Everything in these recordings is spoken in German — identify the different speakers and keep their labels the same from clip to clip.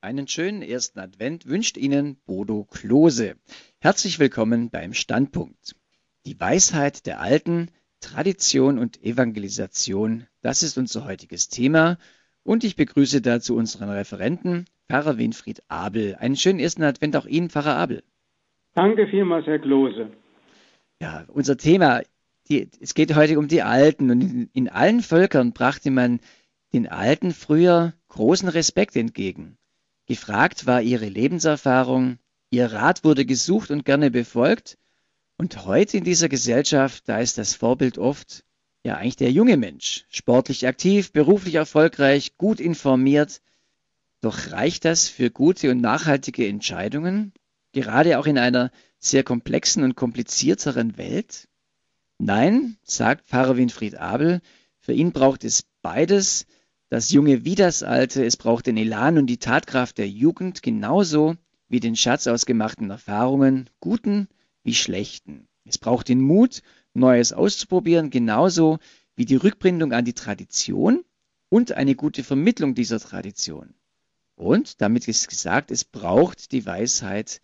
Speaker 1: Einen schönen ersten Advent wünscht Ihnen Bodo Klose. Herzlich willkommen beim Standpunkt. Die Weisheit der Alten, Tradition und Evangelisation, das ist unser heutiges Thema. Und ich begrüße dazu unseren Referenten, Pfarrer Winfried Abel. Einen schönen ersten Advent auch Ihnen, Pfarrer Abel.
Speaker 2: Danke vielmals, Herr Klose.
Speaker 1: Ja, unser Thema, die, es geht heute um die Alten. Und in, in allen Völkern brachte man den Alten früher großen Respekt entgegen. Gefragt war ihre Lebenserfahrung, ihr Rat wurde gesucht und gerne befolgt. Und heute in dieser Gesellschaft, da ist das Vorbild oft ja eigentlich der junge Mensch, sportlich aktiv, beruflich erfolgreich, gut informiert. Doch reicht das für gute und nachhaltige Entscheidungen, gerade auch in einer sehr komplexen und komplizierteren Welt? Nein, sagt Pfarrer Winfried Abel, für ihn braucht es beides, das Junge wie das Alte, es braucht den Elan und die Tatkraft der Jugend genauso wie den Schatz aus gemachten Erfahrungen, guten wie schlechten. Es braucht den Mut, Neues auszuprobieren, genauso wie die Rückbindung an die Tradition und eine gute Vermittlung dieser Tradition. Und damit ist gesagt, es braucht die Weisheit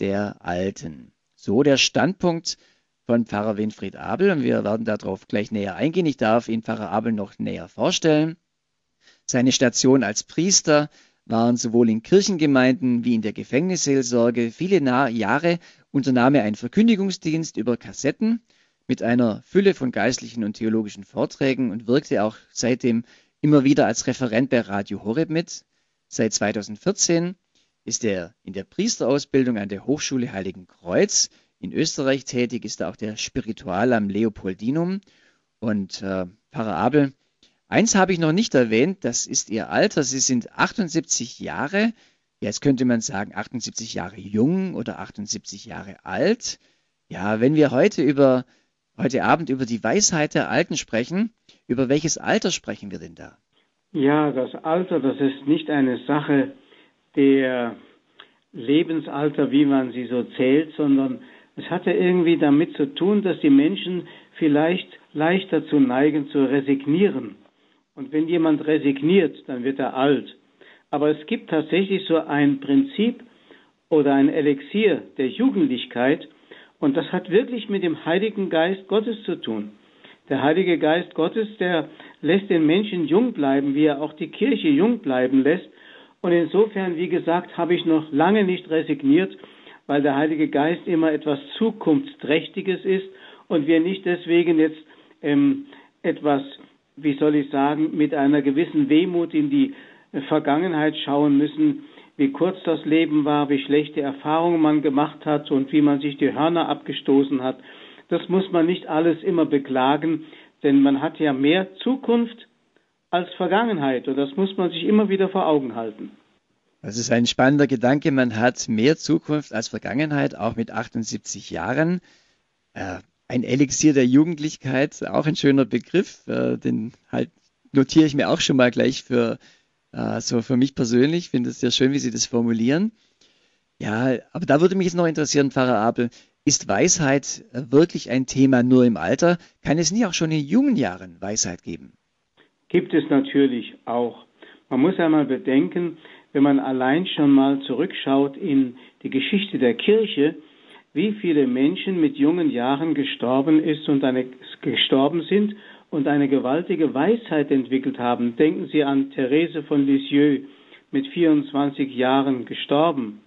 Speaker 1: der Alten. So der Standpunkt von Pfarrer Winfried Abel und wir werden darauf gleich näher eingehen. Ich darf Ihnen Pfarrer Abel noch näher vorstellen. Seine Station als Priester waren sowohl in Kirchengemeinden wie in der Gefängnisseelsorge. Viele Jahre unternahm er einen Verkündigungsdienst über Kassetten mit einer Fülle von geistlichen und theologischen Vorträgen und wirkte auch seitdem immer wieder als Referent bei Radio Horeb mit. Seit 2014 ist er in der Priesterausbildung an der Hochschule Heiligen Kreuz in Österreich tätig, ist er auch der Spiritual am Leopoldinum. Und äh, Pfarrer Abel Eins habe ich noch nicht erwähnt, das ist Ihr Alter. Sie sind 78 Jahre. Jetzt könnte man sagen 78 Jahre jung oder 78 Jahre alt. Ja, wenn wir heute über heute Abend über die Weisheit der Alten sprechen, über welches Alter sprechen wir denn da?
Speaker 2: Ja, das Alter, das ist nicht eine Sache der Lebensalter, wie man sie so zählt, sondern es hatte irgendwie damit zu tun, dass die Menschen vielleicht leichter dazu neigen zu resignieren und wenn jemand resigniert, dann wird er alt. Aber es gibt tatsächlich so ein Prinzip oder ein Elixier der Jugendlichkeit und das hat wirklich mit dem Heiligen Geist Gottes zu tun. Der Heilige Geist Gottes, der lässt den Menschen jung bleiben, wie er auch die Kirche jung bleiben lässt. Und insofern, wie gesagt, habe ich noch lange nicht resigniert, weil der Heilige Geist immer etwas Zukunftsträchtiges ist und wir nicht deswegen jetzt ähm, etwas wie soll ich sagen, mit einer gewissen Wehmut in die Vergangenheit schauen müssen, wie kurz das Leben war, wie schlechte Erfahrungen man gemacht hat und wie man sich die Hörner abgestoßen hat. Das muss man nicht alles immer beklagen, denn man hat ja mehr Zukunft als Vergangenheit und das muss man sich immer wieder vor Augen halten.
Speaker 1: Das ist ein spannender Gedanke. Man hat mehr Zukunft als Vergangenheit, auch mit 78 Jahren. Äh, ein Elixier der Jugendlichkeit, auch ein schöner Begriff, äh, den halt notiere ich mir auch schon mal gleich für äh, so für mich persönlich. Finde es sehr schön, wie Sie das formulieren. Ja, aber da würde mich jetzt noch interessieren, Pfarrer Abel, ist Weisheit wirklich ein Thema nur im Alter? Kann es nie auch schon in jungen Jahren Weisheit geben?
Speaker 2: Gibt es natürlich auch. Man muss einmal bedenken, wenn man allein schon mal zurückschaut in die Geschichte der Kirche, wie viele Menschen mit jungen Jahren gestorben ist und eine, gestorben sind und eine gewaltige Weisheit entwickelt haben. Denken Sie an Therese von Lisieux mit 24 Jahren gestorben.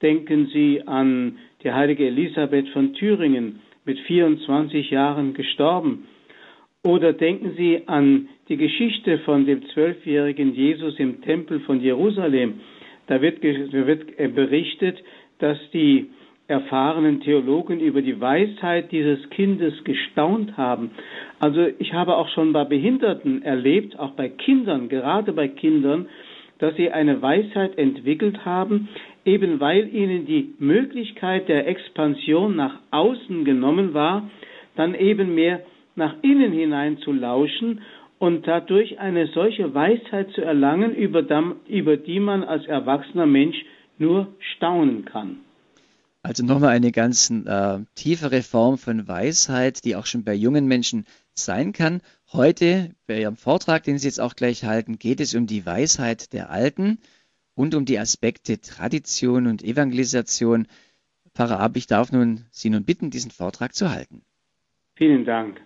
Speaker 2: Denken Sie an die heilige Elisabeth von Thüringen mit 24 Jahren gestorben. Oder denken Sie an die Geschichte von dem zwölfjährigen Jesus im Tempel von Jerusalem. Da wird, wird berichtet, dass die erfahrenen Theologen über die Weisheit dieses Kindes gestaunt haben. Also ich habe auch schon bei Behinderten erlebt, auch bei Kindern, gerade bei Kindern, dass sie eine Weisheit entwickelt haben, eben weil ihnen die Möglichkeit der Expansion nach außen genommen war, dann eben mehr nach innen hinein zu lauschen und dadurch eine solche Weisheit zu erlangen, über die man als erwachsener Mensch nur staunen kann.
Speaker 1: Also nochmal eine ganz äh, tiefere Form von Weisheit, die auch schon bei jungen Menschen sein kann. Heute bei Ihrem Vortrag, den Sie jetzt auch gleich halten, geht es um die Weisheit der Alten. rund um die Aspekte Tradition und Evangelisation. Pfarrer Ab, ich darf nun Sie nun bitten, diesen Vortrag zu halten.
Speaker 2: Vielen Dank.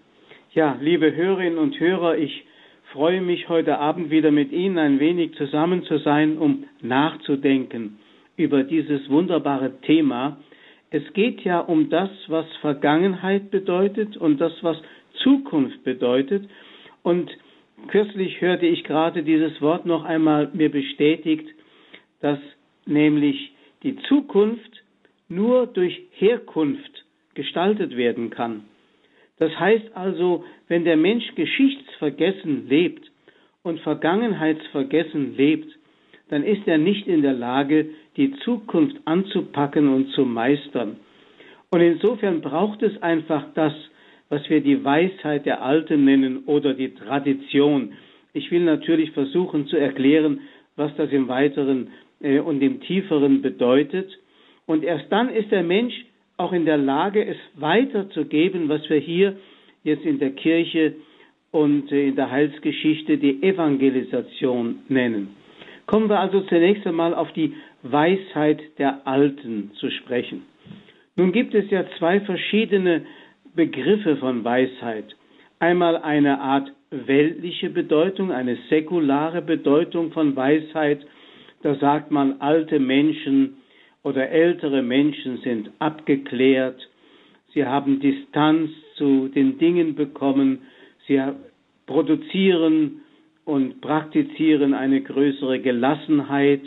Speaker 2: Ja, liebe Hörerinnen und Hörer, ich freue mich heute Abend wieder mit Ihnen ein wenig zusammen zu sein, um nachzudenken über dieses wunderbare Thema. Es geht ja um das, was Vergangenheit bedeutet und das, was Zukunft bedeutet. Und kürzlich hörte ich gerade dieses Wort noch einmal mir bestätigt, dass nämlich die Zukunft nur durch Herkunft gestaltet werden kann. Das heißt also, wenn der Mensch geschichtsvergessen lebt und vergangenheitsvergessen lebt, dann ist er nicht in der Lage, die Zukunft anzupacken und zu meistern. Und insofern braucht es einfach das, was wir die Weisheit der Alten nennen oder die Tradition. Ich will natürlich versuchen zu erklären, was das im Weiteren äh, und im Tieferen bedeutet. Und erst dann ist der Mensch auch in der Lage, es weiterzugeben, was wir hier jetzt in der Kirche und äh, in der Heilsgeschichte die Evangelisation nennen. Kommen wir also zunächst einmal auf die Weisheit der Alten zu sprechen. Nun gibt es ja zwei verschiedene Begriffe von Weisheit. Einmal eine Art weltliche Bedeutung, eine säkulare Bedeutung von Weisheit. Da sagt man, alte Menschen oder ältere Menschen sind abgeklärt, sie haben Distanz zu den Dingen bekommen, sie produzieren und praktizieren eine größere Gelassenheit,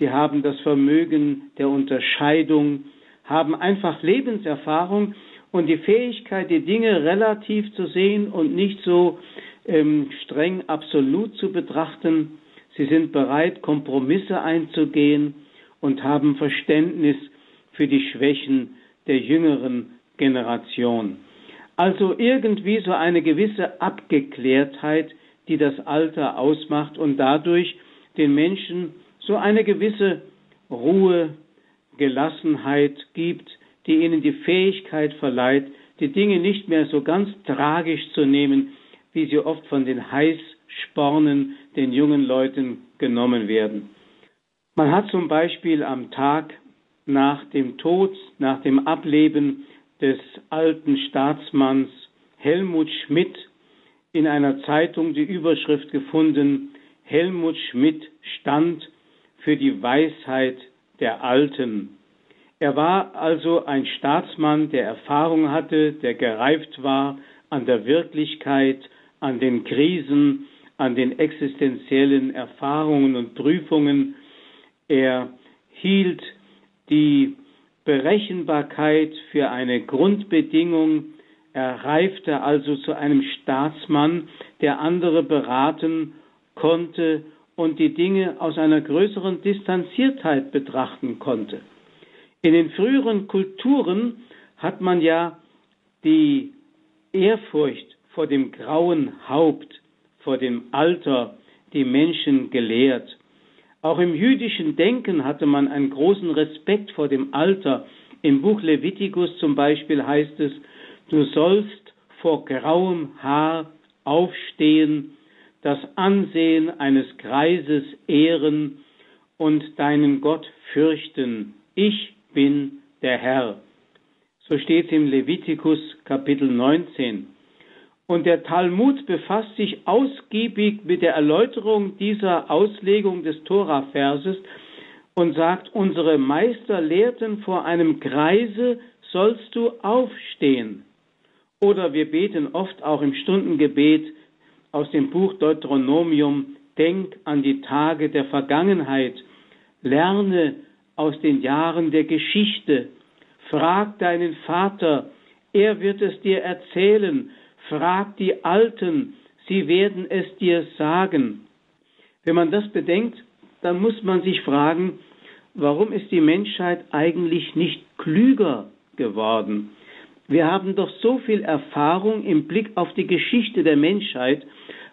Speaker 2: sie haben das Vermögen der Unterscheidung, haben einfach Lebenserfahrung und die Fähigkeit, die Dinge relativ zu sehen und nicht so ähm, streng absolut zu betrachten. Sie sind bereit, Kompromisse einzugehen und haben Verständnis für die Schwächen der jüngeren Generation. Also irgendwie so eine gewisse Abgeklärtheit, die das Alter ausmacht und dadurch den Menschen so eine gewisse Ruhe, Gelassenheit gibt, die ihnen die Fähigkeit verleiht, die Dinge nicht mehr so ganz tragisch zu nehmen, wie sie oft von den Heißspornen, den jungen Leuten genommen werden. Man hat zum Beispiel am Tag nach dem Tod, nach dem Ableben des alten Staatsmanns Helmut Schmidt in einer Zeitung die Überschrift gefunden, Helmut Schmidt stand für die Weisheit der Alten. Er war also ein Staatsmann, der Erfahrung hatte, der gereift war an der Wirklichkeit, an den Krisen, an den existenziellen Erfahrungen und Prüfungen. Er hielt die Berechenbarkeit für eine Grundbedingung. Er reifte also zu einem Staatsmann, der andere beraten konnte und die Dinge aus einer größeren Distanziertheit betrachten konnte. In den früheren Kulturen hat man ja die Ehrfurcht vor dem grauen Haupt, vor dem Alter die Menschen gelehrt. Auch im jüdischen Denken hatte man einen großen Respekt vor dem Alter. Im Buch Levitikus zum Beispiel heißt es, du sollst vor grauem Haar aufstehen, das Ansehen eines Greises ehren und deinen Gott fürchten. Ich bin der Herr. So steht im Levitikus Kapitel 19. Und der Talmud befasst sich ausgiebig mit der Erläuterung dieser Auslegung des Tora-Verses und sagt, unsere Meister lehrten, vor einem Kreise sollst du aufstehen. Oder wir beten oft auch im Stundengebet aus dem Buch Deuteronomium, denk an die Tage der Vergangenheit, lerne aus den Jahren der Geschichte, frag deinen Vater, er wird es dir erzählen, Frag die Alten, sie werden es dir sagen. Wenn man das bedenkt, dann muss man sich fragen, warum ist die Menschheit eigentlich nicht klüger geworden? Wir haben doch so viel Erfahrung im Blick auf die Geschichte der Menschheit.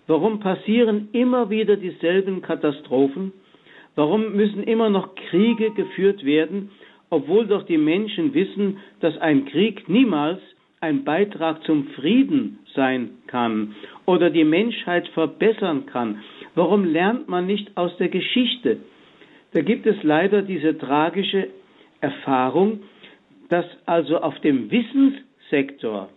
Speaker 2: Warum passieren immer wieder dieselben Katastrophen? Warum müssen immer noch Kriege geführt werden, obwohl doch die Menschen wissen, dass ein Krieg niemals ein Beitrag zum Frieden sein kann oder die Menschheit verbessern kann. Warum lernt man nicht aus der Geschichte? da gibt es leider diese tragische Erfahrung, dass also auf dem Wissenssektor,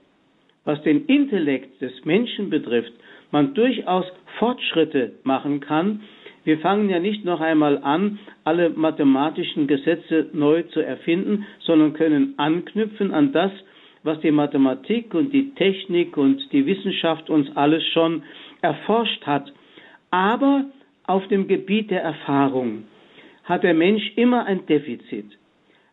Speaker 2: was den Intellekt des Menschen betrifft, man durchaus Fortschritte machen kann. Wir fangen ja nicht noch einmal an, alle mathematischen Gesetze neu zu erfinden, sondern können anknüpfen an das, was die Mathematik und die Technik und die Wissenschaft uns alles schon erforscht hat. Aber auf dem Gebiet der Erfahrung hat der Mensch immer ein Defizit.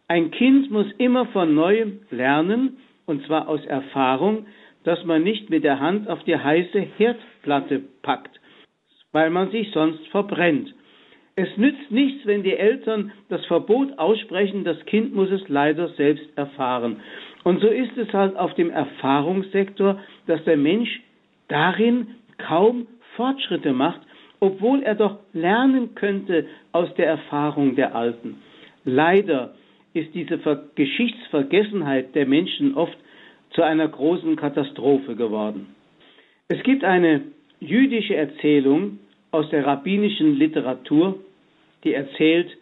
Speaker 2: Ein Kind muss immer von neuem lernen, und zwar aus Erfahrung, dass man nicht mit der Hand auf die heiße Herdplatte packt, weil man sich sonst verbrennt. Es nützt nichts, wenn die Eltern das Verbot aussprechen, das Kind muss es leider selbst erfahren. Und so ist es halt auf dem Erfahrungssektor, dass der Mensch darin kaum Fortschritte macht, obwohl er doch lernen könnte aus der Erfahrung der Alten. Leider ist diese Geschichtsvergessenheit der Menschen oft zu einer großen Katastrophe geworden. Es gibt eine jüdische Erzählung aus der rabbinischen Literatur, die erzählt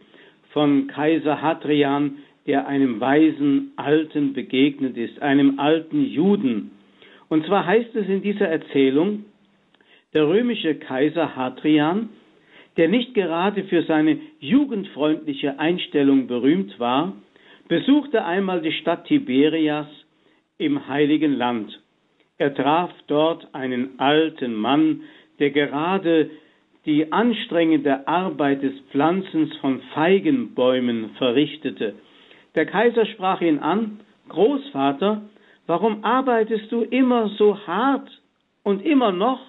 Speaker 2: von Kaiser Hadrian, der einem weisen Alten begegnet ist, einem alten Juden. Und zwar heißt es in dieser Erzählung, der römische Kaiser Hadrian, der nicht gerade für seine jugendfreundliche Einstellung berühmt war, besuchte einmal die Stadt Tiberias im heiligen Land. Er traf dort einen alten Mann, der gerade die anstrengende Arbeit des Pflanzens von Feigenbäumen verrichtete. Der Kaiser sprach ihn an, Großvater, warum arbeitest du immer so hart und immer noch?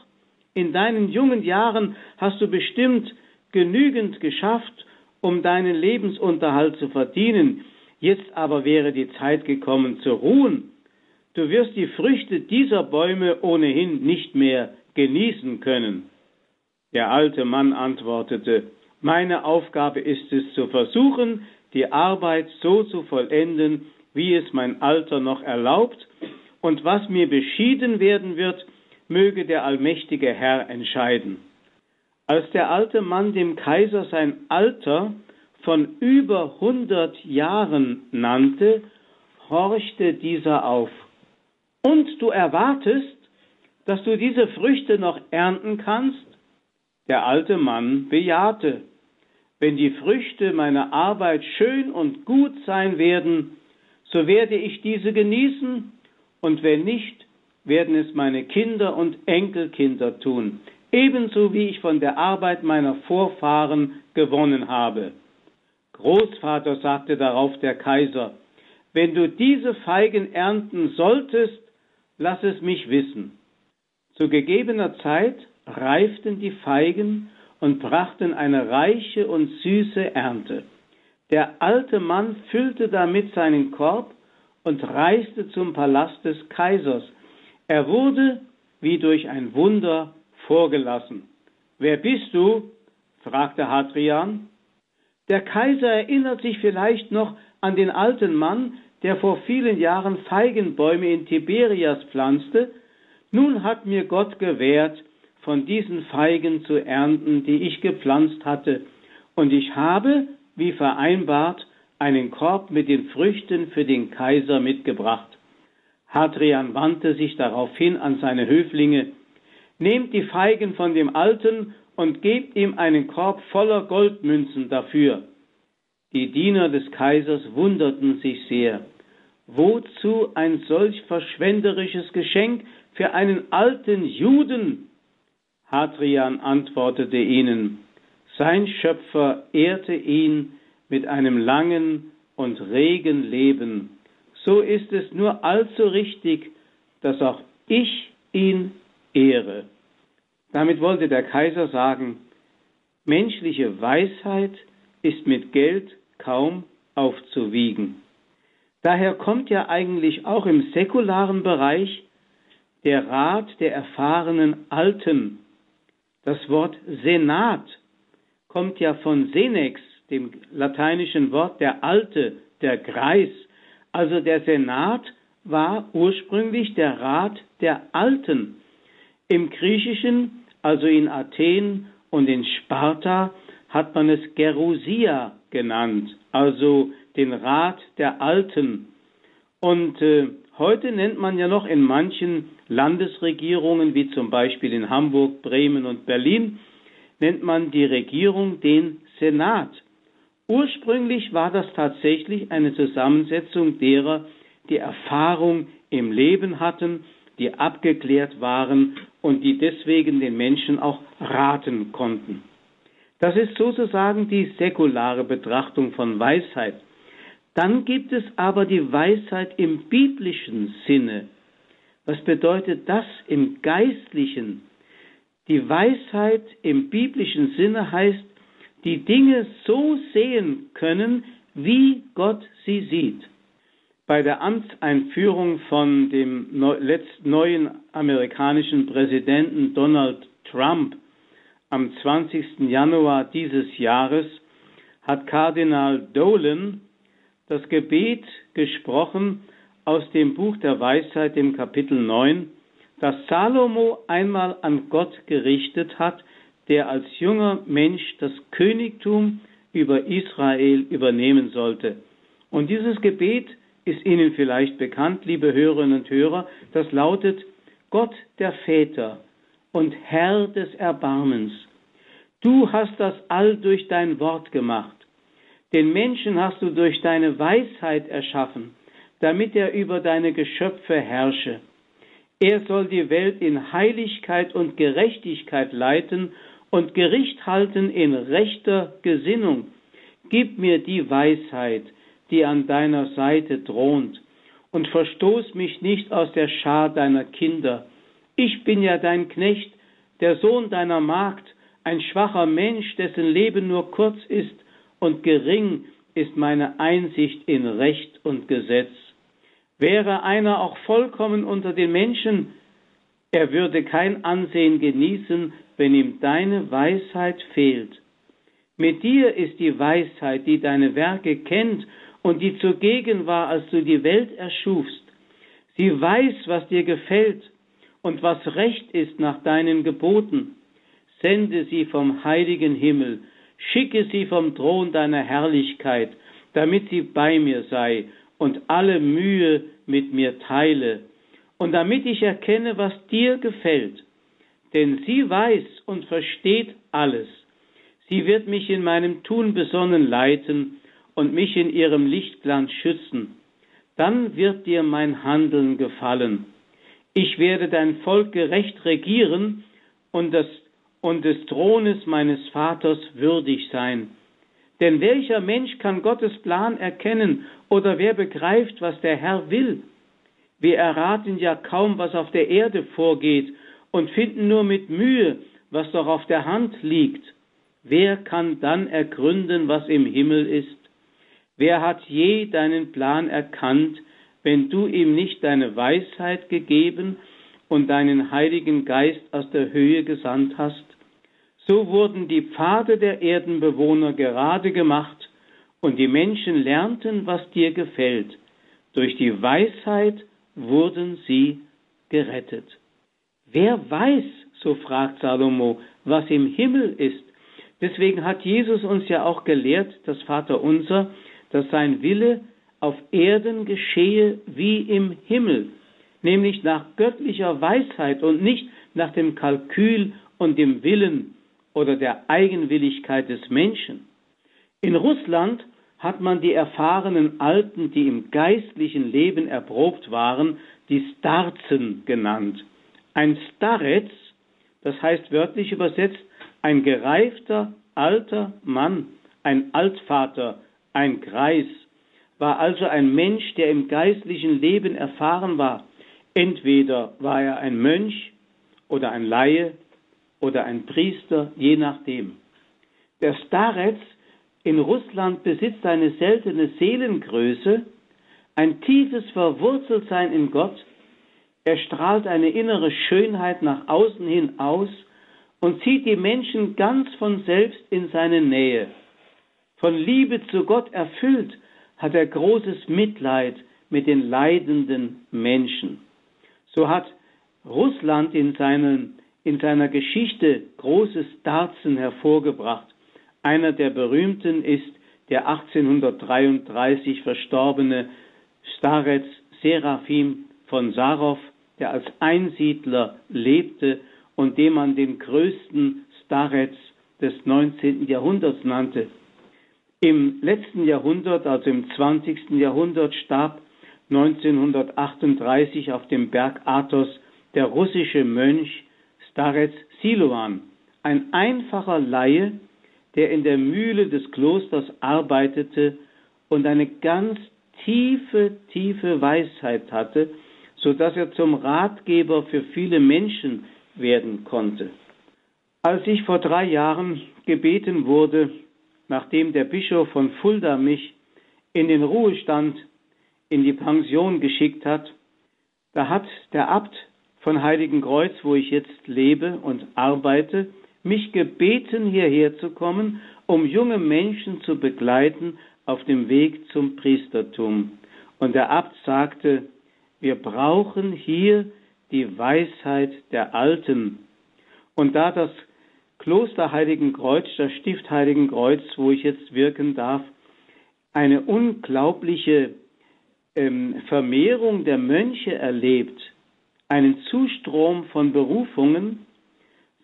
Speaker 2: In deinen jungen Jahren hast du bestimmt genügend geschafft, um deinen Lebensunterhalt zu verdienen. Jetzt aber wäre die Zeit gekommen zu ruhen. Du wirst die Früchte dieser Bäume ohnehin nicht mehr genießen können. Der alte Mann antwortete, meine Aufgabe ist es zu versuchen, die Arbeit so zu vollenden, wie es mein Alter noch erlaubt, und was mir beschieden werden wird, möge der allmächtige Herr entscheiden. Als der alte Mann dem Kaiser sein Alter von über hundert Jahren nannte, horchte dieser auf. Und du erwartest, dass du diese Früchte noch ernten kannst? Der alte Mann bejahte. Wenn die Früchte meiner Arbeit schön und gut sein werden, so werde ich diese genießen, und wenn nicht, werden es meine Kinder und Enkelkinder tun, ebenso wie ich von der Arbeit meiner Vorfahren gewonnen habe. Großvater, sagte darauf der Kaiser, wenn du diese Feigen ernten solltest, lass es mich wissen. Zu gegebener Zeit reiften die Feigen und brachten eine reiche und süße Ernte. Der alte Mann füllte damit seinen Korb und reiste zum Palast des Kaisers. Er wurde wie durch ein Wunder vorgelassen. Wer bist du? fragte Hadrian. Der Kaiser erinnert sich vielleicht noch an den alten Mann, der vor vielen Jahren Feigenbäume in Tiberias pflanzte. Nun hat mir Gott gewährt, von diesen Feigen zu ernten, die ich gepflanzt hatte, und ich habe, wie vereinbart, einen Korb mit den Früchten für den Kaiser mitgebracht. Hadrian wandte sich daraufhin an seine Höflinge, Nehmt die Feigen von dem Alten und gebt ihm einen Korb voller Goldmünzen dafür. Die Diener des Kaisers wunderten sich sehr. Wozu ein solch verschwenderisches Geschenk für einen alten Juden? Hadrian antwortete ihnen, sein Schöpfer ehrte ihn mit einem langen und regen Leben. So ist es nur allzu richtig, dass auch ich ihn ehre. Damit wollte der Kaiser sagen, menschliche Weisheit ist mit Geld kaum aufzuwiegen. Daher kommt ja eigentlich auch im säkularen Bereich der Rat der erfahrenen Alten das Wort Senat kommt ja von Senex, dem lateinischen Wort der Alte, der Greis. Also der Senat war ursprünglich der Rat der Alten. Im Griechischen, also in Athen und in Sparta, hat man es Gerusia genannt, also den Rat der Alten. Und äh, heute nennt man ja noch in manchen Landesregierungen, wie zum Beispiel in Hamburg, Bremen und Berlin, nennt man die Regierung den Senat. Ursprünglich war das tatsächlich eine Zusammensetzung derer, die Erfahrung im Leben hatten, die abgeklärt waren und die deswegen den Menschen auch raten konnten. Das ist sozusagen die säkulare Betrachtung von Weisheit. Dann gibt es aber die Weisheit im biblischen Sinne. Was bedeutet das im geistlichen? Die Weisheit im biblischen Sinne heißt, die Dinge so sehen können, wie Gott sie sieht. Bei der Amtseinführung von dem neuen amerikanischen Präsidenten Donald Trump am 20. Januar dieses Jahres hat Kardinal Dolan das Gebet gesprochen aus dem Buch der Weisheit im Kapitel 9, das Salomo einmal an Gott gerichtet hat, der als junger Mensch das Königtum über Israel übernehmen sollte. Und dieses Gebet ist Ihnen vielleicht bekannt, liebe Hörerinnen und Hörer, das lautet Gott der Väter und Herr des Erbarmens. Du hast das All durch dein Wort gemacht. Den Menschen hast du durch deine Weisheit erschaffen, damit er über deine Geschöpfe herrsche. Er soll die Welt in Heiligkeit und Gerechtigkeit leiten und Gericht halten in rechter Gesinnung. Gib mir die Weisheit, die an deiner Seite thront, und verstoß mich nicht aus der Schar deiner Kinder. Ich bin ja dein Knecht, der Sohn deiner Magd, ein schwacher Mensch, dessen Leben nur kurz ist, und gering ist meine Einsicht in Recht und Gesetz. Wäre einer auch vollkommen unter den Menschen, er würde kein Ansehen genießen, wenn ihm deine Weisheit fehlt. Mit dir ist die Weisheit, die deine Werke kennt und die zugegen war, als du die Welt erschufst. Sie weiß, was dir gefällt und was recht ist nach deinen Geboten. Sende sie vom heiligen Himmel, schicke sie vom Thron deiner Herrlichkeit, damit sie bei mir sei und alle Mühe mit mir teile, und damit ich erkenne, was dir gefällt. Denn sie weiß und versteht alles. Sie wird mich in meinem Tun besonnen leiten und mich in ihrem Lichtglanz schützen. Dann wird dir mein Handeln gefallen. Ich werde dein Volk gerecht regieren und, das, und des Thrones meines Vaters würdig sein. Denn welcher Mensch kann Gottes Plan erkennen oder wer begreift, was der Herr will? Wir erraten ja kaum, was auf der Erde vorgeht und finden nur mit Mühe, was doch auf der Hand liegt. Wer kann dann ergründen, was im Himmel ist? Wer hat je deinen Plan erkannt, wenn du ihm nicht deine Weisheit gegeben und deinen Heiligen Geist aus der Höhe gesandt hast? So wurden die Pfade der Erdenbewohner gerade gemacht, und die Menschen lernten, was dir gefällt. Durch die Weisheit wurden sie gerettet. Wer weiß, so fragt Salomo, was im Himmel ist? Deswegen hat Jesus uns ja auch gelehrt, das Vaterunser, dass sein Wille auf Erden geschehe wie im Himmel, nämlich nach göttlicher Weisheit und nicht nach dem Kalkül und dem Willen oder der Eigenwilligkeit des Menschen. In Russland hat man die erfahrenen Alten, die im geistlichen Leben erprobt waren, die Starzen genannt. Ein Starez, das heißt wörtlich übersetzt, ein gereifter alter Mann, ein Altvater, ein Greis, war also ein Mensch, der im geistlichen Leben erfahren war. Entweder war er ein Mönch oder ein Laie oder ein Priester, je nachdem. Der Starets in Russland besitzt eine seltene Seelengröße, ein tiefes Verwurzeltsein in Gott. Er strahlt eine innere Schönheit nach außen hin aus und zieht die Menschen ganz von selbst in seine Nähe. Von Liebe zu Gott erfüllt, hat er großes Mitleid mit den leidenden Menschen. So hat Russland in, seinen, in seiner Geschichte großes Darzen hervorgebracht. Einer der berühmten ist der 1833 verstorbene Starets Seraphim von Sarov, der als Einsiedler lebte und dem man den größten Starets des 19. Jahrhunderts nannte. Im letzten Jahrhundert, also im 20. Jahrhundert, starb 1938 auf dem Berg Athos der russische Mönch Starets Siloan, ein einfacher Laie, der in der Mühle des Klosters arbeitete und eine ganz tiefe, tiefe Weisheit hatte, so dass er zum Ratgeber für viele Menschen werden konnte. Als ich vor drei Jahren gebeten wurde, nachdem der Bischof von Fulda mich in den Ruhestand in die Pension geschickt hat, da hat der Abt von Heiligenkreuz, wo ich jetzt lebe und arbeite, mich gebeten, hierher zu kommen, um junge Menschen zu begleiten auf dem Weg zum Priestertum. Und der Abt sagte, wir brauchen hier die Weisheit der Alten. Und da das Kloster Heiligenkreuz, das Stift Heiligenkreuz, wo ich jetzt wirken darf, eine unglaubliche ähm, Vermehrung der Mönche erlebt, einen Zustrom von Berufungen,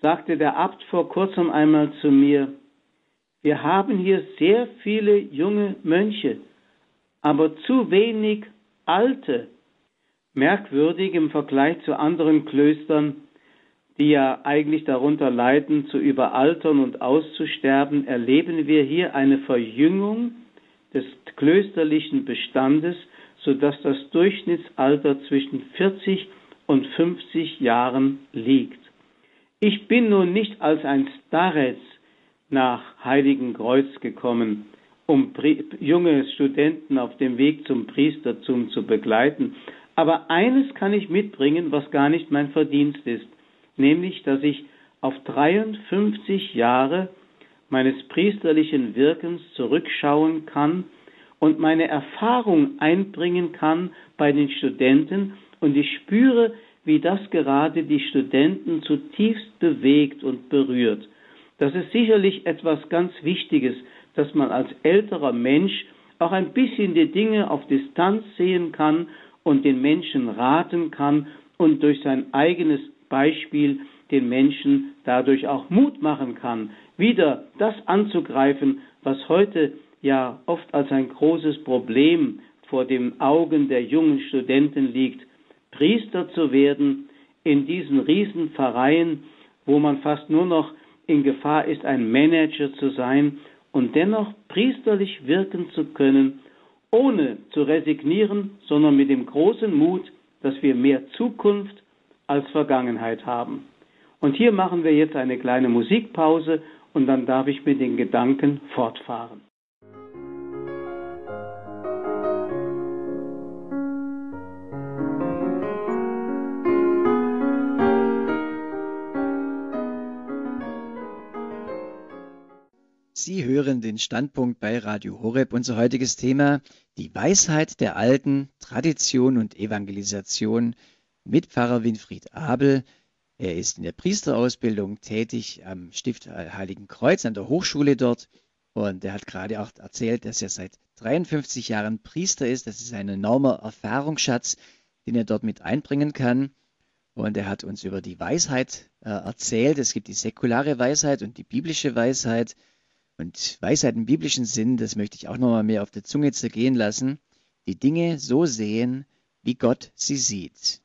Speaker 2: sagte der Abt vor kurzem einmal zu mir, wir haben hier sehr viele junge Mönche, aber zu wenig alte. Merkwürdig im Vergleich zu anderen Klöstern, die ja eigentlich darunter leiden, zu überaltern und auszusterben, erleben wir hier eine Verjüngung des klösterlichen Bestandes, sodass das Durchschnittsalter zwischen 40 und 50 Jahren liegt. Ich bin nun nicht als ein Starez nach Heiligenkreuz gekommen, um junge Studenten auf dem Weg zum Priestertum zu begleiten. Aber eines kann ich mitbringen, was gar nicht mein Verdienst ist, nämlich, dass ich auf 53 Jahre meines priesterlichen Wirkens zurückschauen kann und meine Erfahrung einbringen kann bei den Studenten und ich spüre, wie das gerade die Studenten zutiefst bewegt und berührt. Das ist sicherlich etwas ganz Wichtiges, dass man als älterer Mensch auch ein bisschen die Dinge auf Distanz sehen kann und den Menschen raten kann und durch sein eigenes Beispiel den Menschen dadurch auch Mut machen kann, wieder das anzugreifen, was heute ja oft als ein großes Problem vor den Augen der jungen Studenten liegt, Priester zu werden in diesen Riesenvereinen, wo man fast nur noch in Gefahr ist, ein Manager zu sein und dennoch priesterlich wirken zu können, ohne zu resignieren, sondern mit dem großen Mut, dass wir mehr Zukunft als Vergangenheit haben. Und hier machen wir jetzt eine kleine Musikpause und dann darf ich mit den Gedanken fortfahren.
Speaker 1: Sie hören den Standpunkt bei Radio Horeb. Unser heutiges Thema, die Weisheit der Alten, Tradition und Evangelisation mit Pfarrer Winfried Abel. Er ist in der Priesterausbildung tätig am Stift Heiligen Kreuz an der Hochschule dort. Und er hat gerade auch erzählt, dass er seit 53 Jahren Priester ist. Das ist ein enormer Erfahrungsschatz, den er dort mit einbringen kann. Und er hat uns über die Weisheit äh, erzählt. Es gibt die säkulare Weisheit und die biblische Weisheit. Und Weisheit im biblischen Sinn, das möchte ich auch nochmal mehr auf der Zunge zergehen lassen, die Dinge so sehen, wie Gott sie sieht.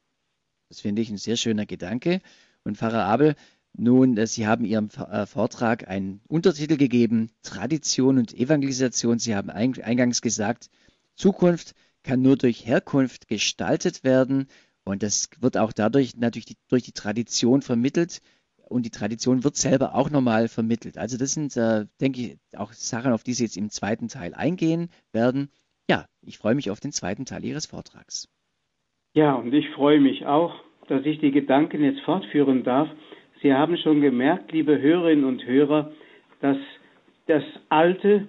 Speaker 1: Das finde ich ein sehr schöner Gedanke. Und Pfarrer Abel, nun, äh, Sie haben Ihrem äh, Vortrag einen Untertitel gegeben, Tradition und Evangelisation. Sie haben eingangs gesagt, Zukunft kann nur durch Herkunft gestaltet werden. Und das wird auch dadurch natürlich die, durch die Tradition vermittelt und die Tradition wird selber auch nochmal vermittelt. Also das sind, äh, denke ich, auch Sachen, auf die Sie jetzt im zweiten Teil eingehen werden. Ja, ich freue mich auf den zweiten Teil Ihres Vortrags.
Speaker 2: Ja, und ich freue mich auch, dass ich die Gedanken jetzt fortführen darf. Sie haben schon gemerkt, liebe Hörerinnen und Hörer, dass das Alte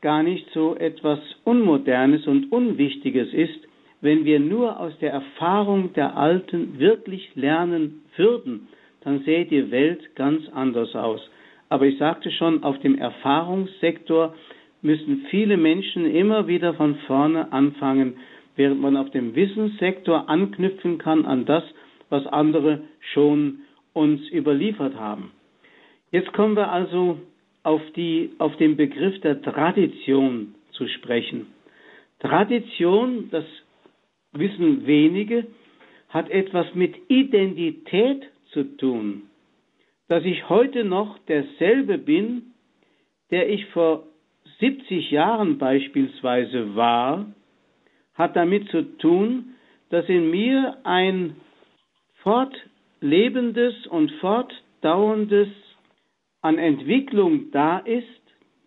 Speaker 2: gar nicht so etwas Unmodernes und Unwichtiges ist, wenn wir nur aus der Erfahrung der Alten wirklich lernen würden dann sähe die Welt ganz anders aus. Aber ich sagte schon, auf dem Erfahrungssektor müssen viele Menschen immer wieder von vorne anfangen, während man auf dem Wissenssektor anknüpfen kann an das, was andere schon uns überliefert haben. Jetzt kommen wir also auf, die, auf den Begriff der Tradition zu sprechen. Tradition, das wissen wenige, hat etwas mit Identität zu tun. Dass ich heute noch derselbe bin, der ich vor 70 Jahren beispielsweise war, hat damit zu tun, dass in mir ein fortlebendes und fortdauerndes an Entwicklung da ist,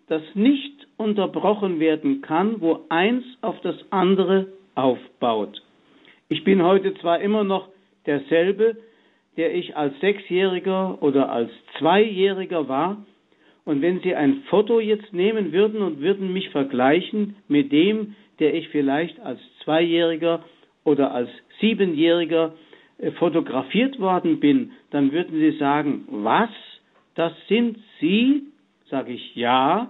Speaker 2: das nicht unterbrochen werden kann, wo eins auf das andere aufbaut. Ich bin heute zwar immer noch derselbe, der ich als Sechsjähriger oder als Zweijähriger war, und wenn Sie ein Foto jetzt nehmen würden und würden mich vergleichen mit dem, der ich vielleicht als Zweijähriger oder als Siebenjähriger äh, fotografiert worden bin, dann würden Sie sagen, was? Das sind Sie? Sage ich, ja,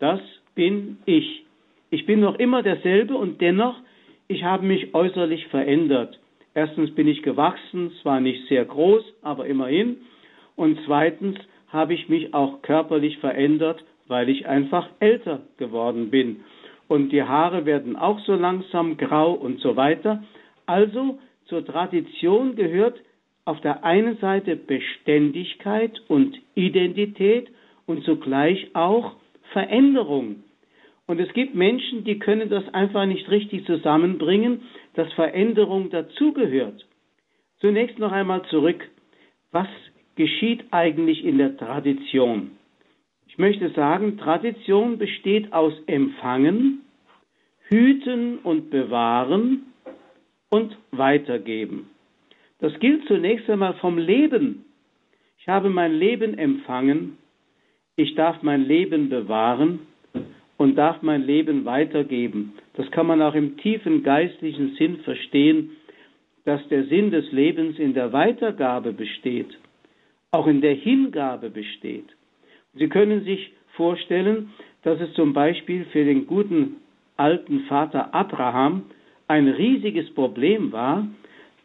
Speaker 2: das bin ich. Ich bin noch immer derselbe und dennoch, ich habe mich äußerlich verändert. Erstens bin ich gewachsen, zwar nicht sehr groß, aber immerhin. Und zweitens habe ich mich auch körperlich verändert, weil ich einfach älter geworden bin. Und die Haare werden auch so langsam grau und so weiter. Also zur Tradition gehört auf der einen Seite Beständigkeit und Identität und zugleich auch Veränderung. Und es gibt Menschen, die können das einfach nicht richtig zusammenbringen, dass Veränderung dazugehört. Zunächst noch einmal zurück. Was geschieht eigentlich in der Tradition? Ich möchte sagen, Tradition besteht aus Empfangen, Hüten und Bewahren und Weitergeben. Das gilt zunächst einmal vom Leben. Ich habe mein Leben empfangen, ich darf mein Leben bewahren und darf mein Leben weitergeben. Das kann man auch im tiefen geistlichen Sinn verstehen, dass der Sinn des Lebens in der Weitergabe besteht, auch in der Hingabe besteht. Sie können sich vorstellen, dass es zum Beispiel für den guten alten Vater Abraham ein riesiges Problem war,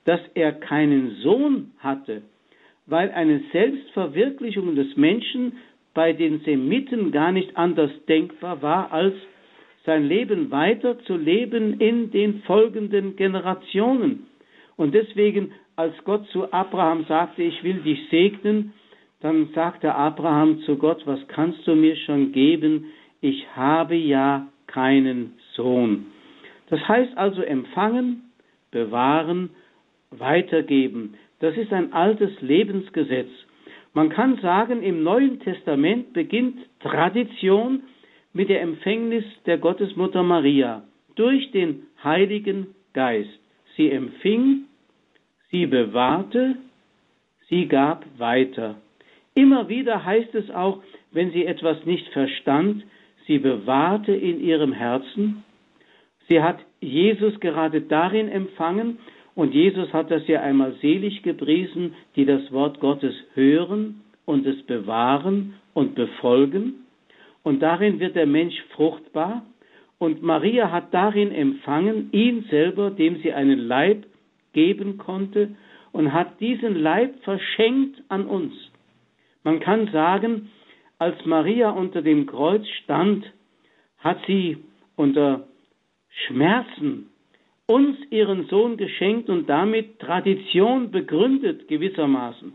Speaker 2: dass er keinen Sohn hatte, weil eine Selbstverwirklichung des Menschen bei den Semiten gar nicht anders denkbar war, als sein Leben weiter zu leben in den folgenden Generationen. Und deswegen, als Gott zu Abraham sagte, ich will dich segnen, dann sagte Abraham zu Gott, was kannst du mir schon geben? Ich habe ja keinen Sohn. Das heißt also empfangen, bewahren, weitergeben. Das ist ein altes Lebensgesetz. Man kann sagen, im Neuen Testament beginnt Tradition mit der Empfängnis der Gottesmutter Maria durch den Heiligen Geist. Sie empfing, sie bewahrte, sie gab weiter. Immer wieder heißt es auch, wenn sie etwas nicht verstand, sie bewahrte in ihrem Herzen. Sie hat Jesus gerade darin empfangen, und Jesus hat das ja einmal selig gepriesen, die das Wort Gottes hören und es bewahren und befolgen. Und darin wird der Mensch fruchtbar. Und Maria hat darin empfangen, ihn selber, dem sie einen Leib geben konnte, und hat diesen Leib verschenkt an uns. Man kann sagen, als Maria unter dem Kreuz stand, hat sie unter Schmerzen uns ihren Sohn geschenkt und damit Tradition begründet gewissermaßen,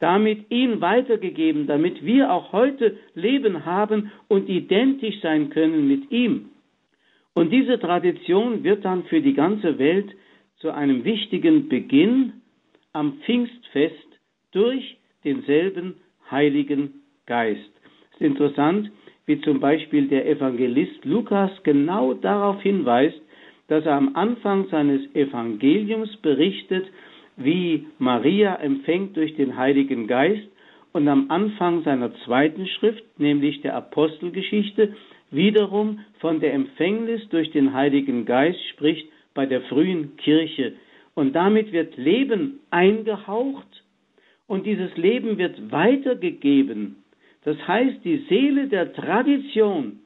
Speaker 2: damit ihn weitergegeben, damit wir auch heute Leben haben und identisch sein können mit ihm. Und diese Tradition wird dann für die ganze Welt zu einem wichtigen Beginn am Pfingstfest durch denselben Heiligen Geist. Es ist interessant, wie zum Beispiel der Evangelist Lukas genau darauf hinweist, dass er am Anfang seines Evangeliums berichtet, wie Maria empfängt durch den Heiligen Geist und am Anfang seiner zweiten Schrift, nämlich der Apostelgeschichte, wiederum von der Empfängnis durch den Heiligen Geist spricht bei der frühen Kirche. Und damit wird Leben eingehaucht und dieses Leben wird weitergegeben. Das heißt, die Seele der Tradition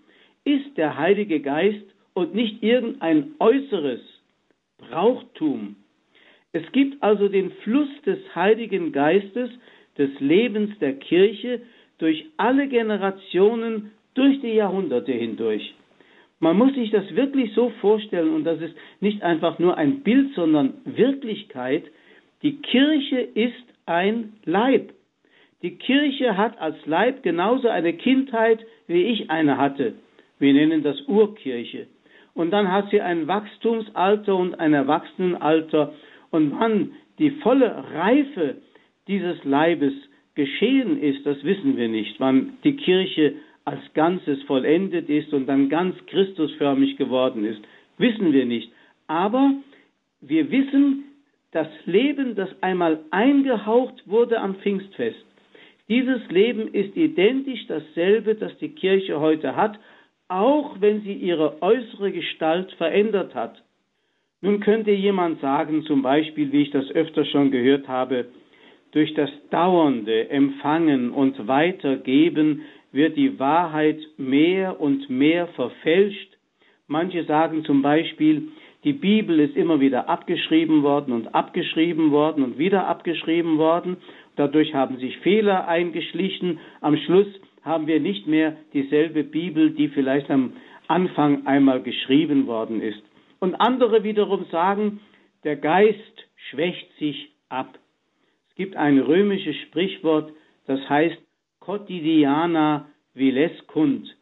Speaker 2: ist der Heilige Geist und nicht irgendein äußeres Brauchtum. Es gibt also den Fluss des Heiligen Geistes, des Lebens der Kirche durch alle Generationen, durch die Jahrhunderte hindurch. Man muss sich das wirklich so vorstellen, und das ist nicht einfach nur ein Bild, sondern Wirklichkeit. Die Kirche ist ein Leib. Die Kirche hat als Leib genauso eine Kindheit, wie ich eine hatte. Wir nennen das Urkirche. Und dann hat sie ein Wachstumsalter und ein Erwachsenenalter. Und wann die volle Reife dieses Leibes geschehen ist, das wissen wir nicht. Wann die Kirche als Ganzes vollendet ist und dann ganz Christusförmig geworden ist, wissen wir nicht. Aber wir wissen, das Leben, das einmal eingehaucht wurde am Pfingstfest, dieses Leben ist identisch dasselbe, das die Kirche heute hat, auch wenn sie ihre äußere Gestalt verändert hat. Nun könnte jemand sagen, zum Beispiel, wie ich das öfter schon gehört habe, durch das dauernde Empfangen und Weitergeben wird die Wahrheit mehr und mehr verfälscht. Manche sagen zum Beispiel, die Bibel ist immer wieder abgeschrieben worden und abgeschrieben worden und wieder abgeschrieben worden. Dadurch haben sich Fehler eingeschlichen. Am Schluss haben wir nicht mehr dieselbe Bibel, die vielleicht am Anfang einmal geschrieben worden ist. Und andere wiederum sagen, der Geist schwächt sich ab. Es gibt ein römisches Sprichwort, das heißt quotidiana vilescunt.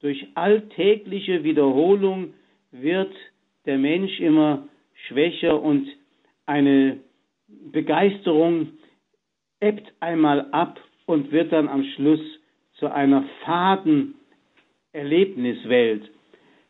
Speaker 2: Durch alltägliche Wiederholung wird der Mensch immer schwächer und eine Begeisterung ebbt einmal ab und wird dann am Schluss zu einer faden Erlebniswelt.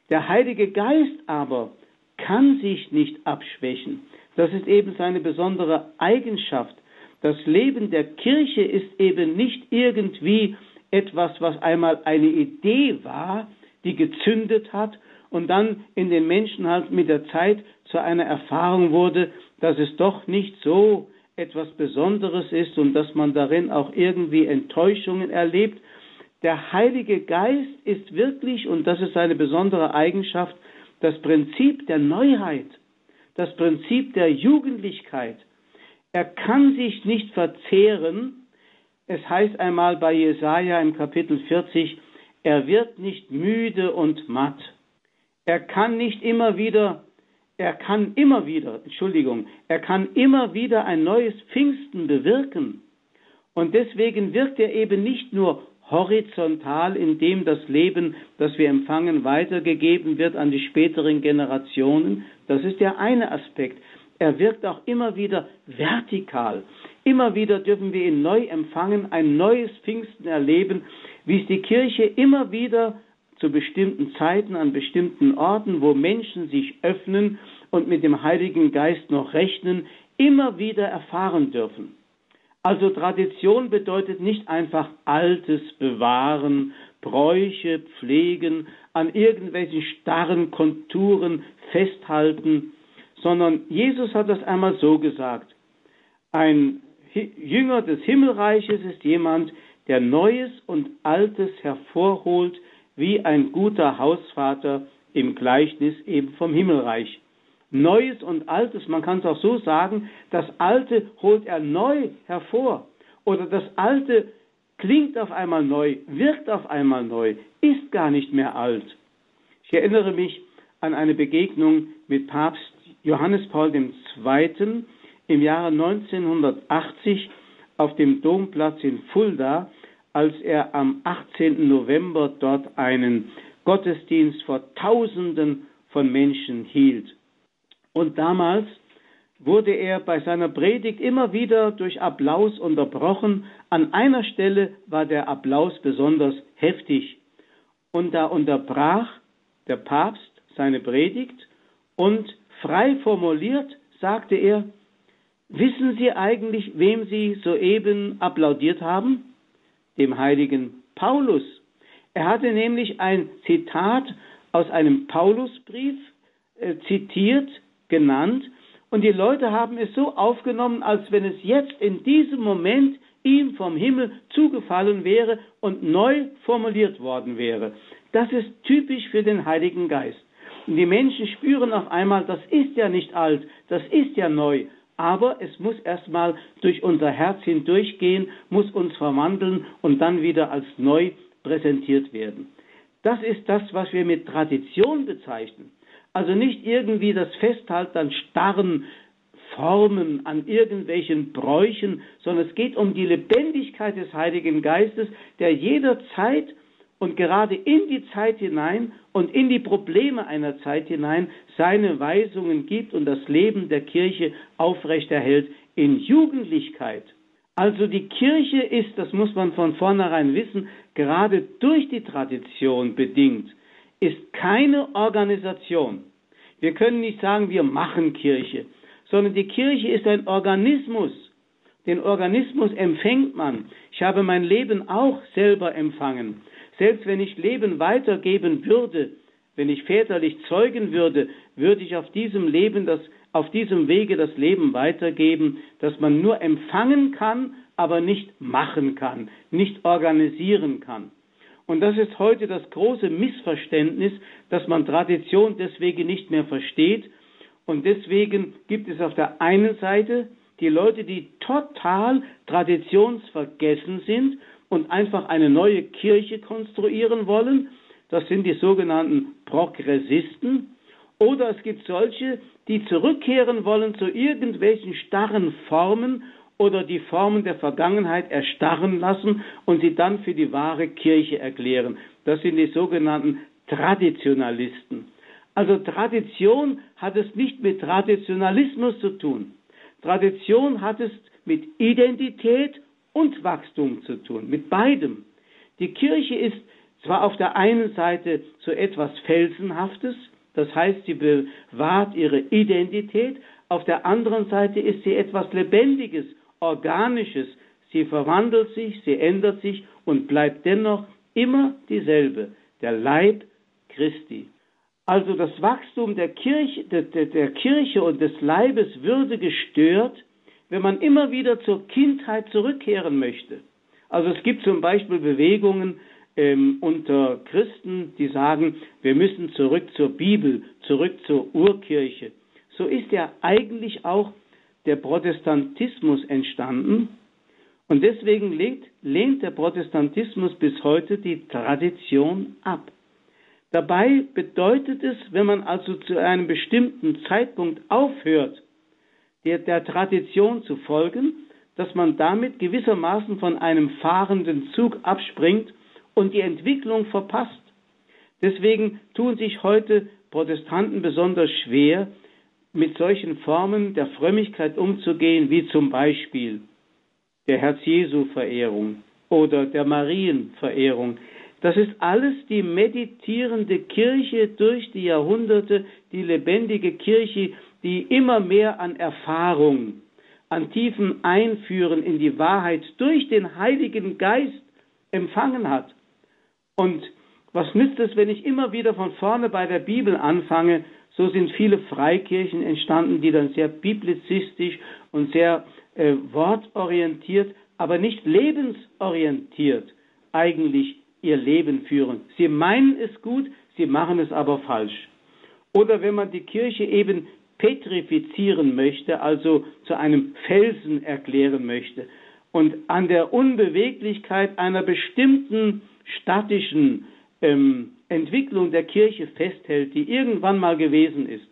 Speaker 2: Der Heilige Geist aber kann sich nicht abschwächen. Das ist eben seine besondere Eigenschaft. Das Leben der Kirche ist eben nicht irgendwie etwas, was einmal eine Idee war, die gezündet hat und dann in den Menschen halt mit der Zeit zu einer Erfahrung wurde, dass es doch nicht so etwas Besonderes ist und dass man darin auch irgendwie Enttäuschungen erlebt. Der Heilige Geist ist wirklich, und das ist seine besondere Eigenschaft, das Prinzip der Neuheit, das Prinzip der Jugendlichkeit. Er kann sich nicht verzehren. Es heißt einmal bei Jesaja im Kapitel 40, er wird nicht müde und matt. Er kann nicht immer wieder, er kann immer wieder, Entschuldigung, er kann immer wieder ein neues Pfingsten bewirken. Und deswegen wirkt er eben nicht nur horizontal, indem das Leben, das wir empfangen, weitergegeben wird an die späteren Generationen. Das ist der eine Aspekt. Er wirkt auch immer wieder vertikal. Immer wieder dürfen wir ihn neu empfangen, ein neues Pfingsten erleben, wie es die Kirche immer wieder zu bestimmten Zeiten, an bestimmten Orten, wo Menschen sich öffnen und mit dem Heiligen Geist noch rechnen, immer wieder erfahren dürfen. Also Tradition bedeutet nicht einfach Altes bewahren, Bräuche pflegen, an irgendwelchen starren Konturen festhalten, sondern Jesus hat das einmal so gesagt. Ein Jünger des Himmelreiches ist jemand, der Neues und Altes hervorholt, wie ein guter Hausvater im Gleichnis eben vom Himmelreich. Neues und Altes, man kann es auch so sagen, das Alte holt er neu hervor oder das Alte klingt auf einmal neu, wirkt auf einmal neu, ist gar nicht mehr alt. Ich erinnere mich an eine Begegnung mit Papst Johannes Paul II. im Jahre 1980 auf dem Domplatz in Fulda, als er am 18. November dort einen Gottesdienst vor Tausenden von Menschen hielt. Und damals wurde er bei seiner Predigt immer wieder durch Applaus unterbrochen. An einer Stelle war der Applaus besonders heftig. Und da unterbrach der Papst seine Predigt und frei formuliert sagte er, wissen Sie eigentlich, wem Sie soeben applaudiert haben? dem heiligen Paulus. Er hatte nämlich ein Zitat aus einem Paulusbrief äh, zitiert, genannt, und die Leute haben es so aufgenommen, als wenn es jetzt in diesem Moment ihm vom Himmel zugefallen wäre und neu formuliert worden wäre. Das ist typisch für den Heiligen Geist. Und die Menschen spüren auf einmal, das ist ja nicht alt, das ist ja neu, aber es muss erstmal durch unser Herz hindurchgehen, muss uns verwandeln und dann wieder als neu präsentiert werden. Das ist das, was wir mit Tradition bezeichnen. Also nicht irgendwie das Festhalten an starren Formen, an irgendwelchen Bräuchen, sondern es geht um die Lebendigkeit des Heiligen Geistes, der jederzeit und gerade in die Zeit hinein und in die Probleme einer Zeit hinein seine Weisungen gibt und das Leben der Kirche aufrechterhält in Jugendlichkeit. Also die Kirche ist, das muss man von vornherein wissen, gerade durch die Tradition bedingt, ist keine Organisation. Wir können nicht sagen, wir machen Kirche, sondern die Kirche ist ein Organismus. Den Organismus empfängt man. Ich habe mein Leben auch selber empfangen. Selbst wenn ich Leben weitergeben würde, wenn ich väterlich zeugen würde, würde ich auf diesem Leben das, auf diesem Wege das Leben weitergeben, das man nur empfangen kann, aber nicht machen kann, nicht organisieren kann. Und das ist heute das große Missverständnis, dass man Tradition deswegen nicht mehr versteht. Und deswegen gibt es auf der einen Seite die Leute, die total traditionsvergessen sind und einfach eine neue Kirche konstruieren wollen. Das sind die sogenannten Progressisten. Oder es gibt solche, die zurückkehren wollen zu irgendwelchen starren Formen oder die Formen der Vergangenheit erstarren lassen und sie dann für die wahre Kirche erklären. Das sind die sogenannten Traditionalisten. Also Tradition hat es nicht mit Traditionalismus zu tun. Tradition hat es mit Identität und Wachstum zu tun, mit beidem. Die Kirche ist zwar auf der einen Seite so etwas Felsenhaftes, das heißt, sie bewahrt ihre Identität, auf der anderen Seite ist sie etwas Lebendiges, Organisches, sie verwandelt sich, sie ändert sich und bleibt dennoch immer dieselbe, der Leib Christi. Also das Wachstum der Kirche, der, der Kirche und des Leibes würde gestört, wenn man immer wieder zur Kindheit zurückkehren möchte. Also es gibt zum Beispiel Bewegungen ähm, unter Christen, die sagen, wir müssen zurück zur Bibel, zurück zur Urkirche. So ist ja eigentlich auch der Protestantismus entstanden. Und deswegen lehnt, lehnt der Protestantismus bis heute die Tradition ab. Dabei bedeutet es, wenn man also zu einem bestimmten Zeitpunkt aufhört, der, der Tradition zu folgen, dass man damit gewissermaßen von einem fahrenden Zug abspringt und die Entwicklung verpasst. Deswegen tun sich heute Protestanten besonders schwer, mit solchen Formen der Frömmigkeit umzugehen, wie zum Beispiel der Herz-Jesu-Verehrung oder der Marienverehrung. Das ist alles die meditierende Kirche durch die Jahrhunderte, die lebendige Kirche, die immer mehr an Erfahrung, an tiefen Einführen in die Wahrheit durch den Heiligen Geist empfangen hat. Und was nützt es, wenn ich immer wieder von vorne bei der Bibel anfange? So sind viele Freikirchen entstanden, die dann sehr biblizistisch und sehr äh, wortorientiert, aber nicht lebensorientiert eigentlich ihr Leben führen. Sie meinen es gut, sie machen es aber falsch. Oder wenn man die Kirche eben petrifizieren möchte, also zu einem Felsen erklären möchte und an der Unbeweglichkeit einer bestimmten statischen ähm, Entwicklung der Kirche festhält, die irgendwann mal gewesen ist.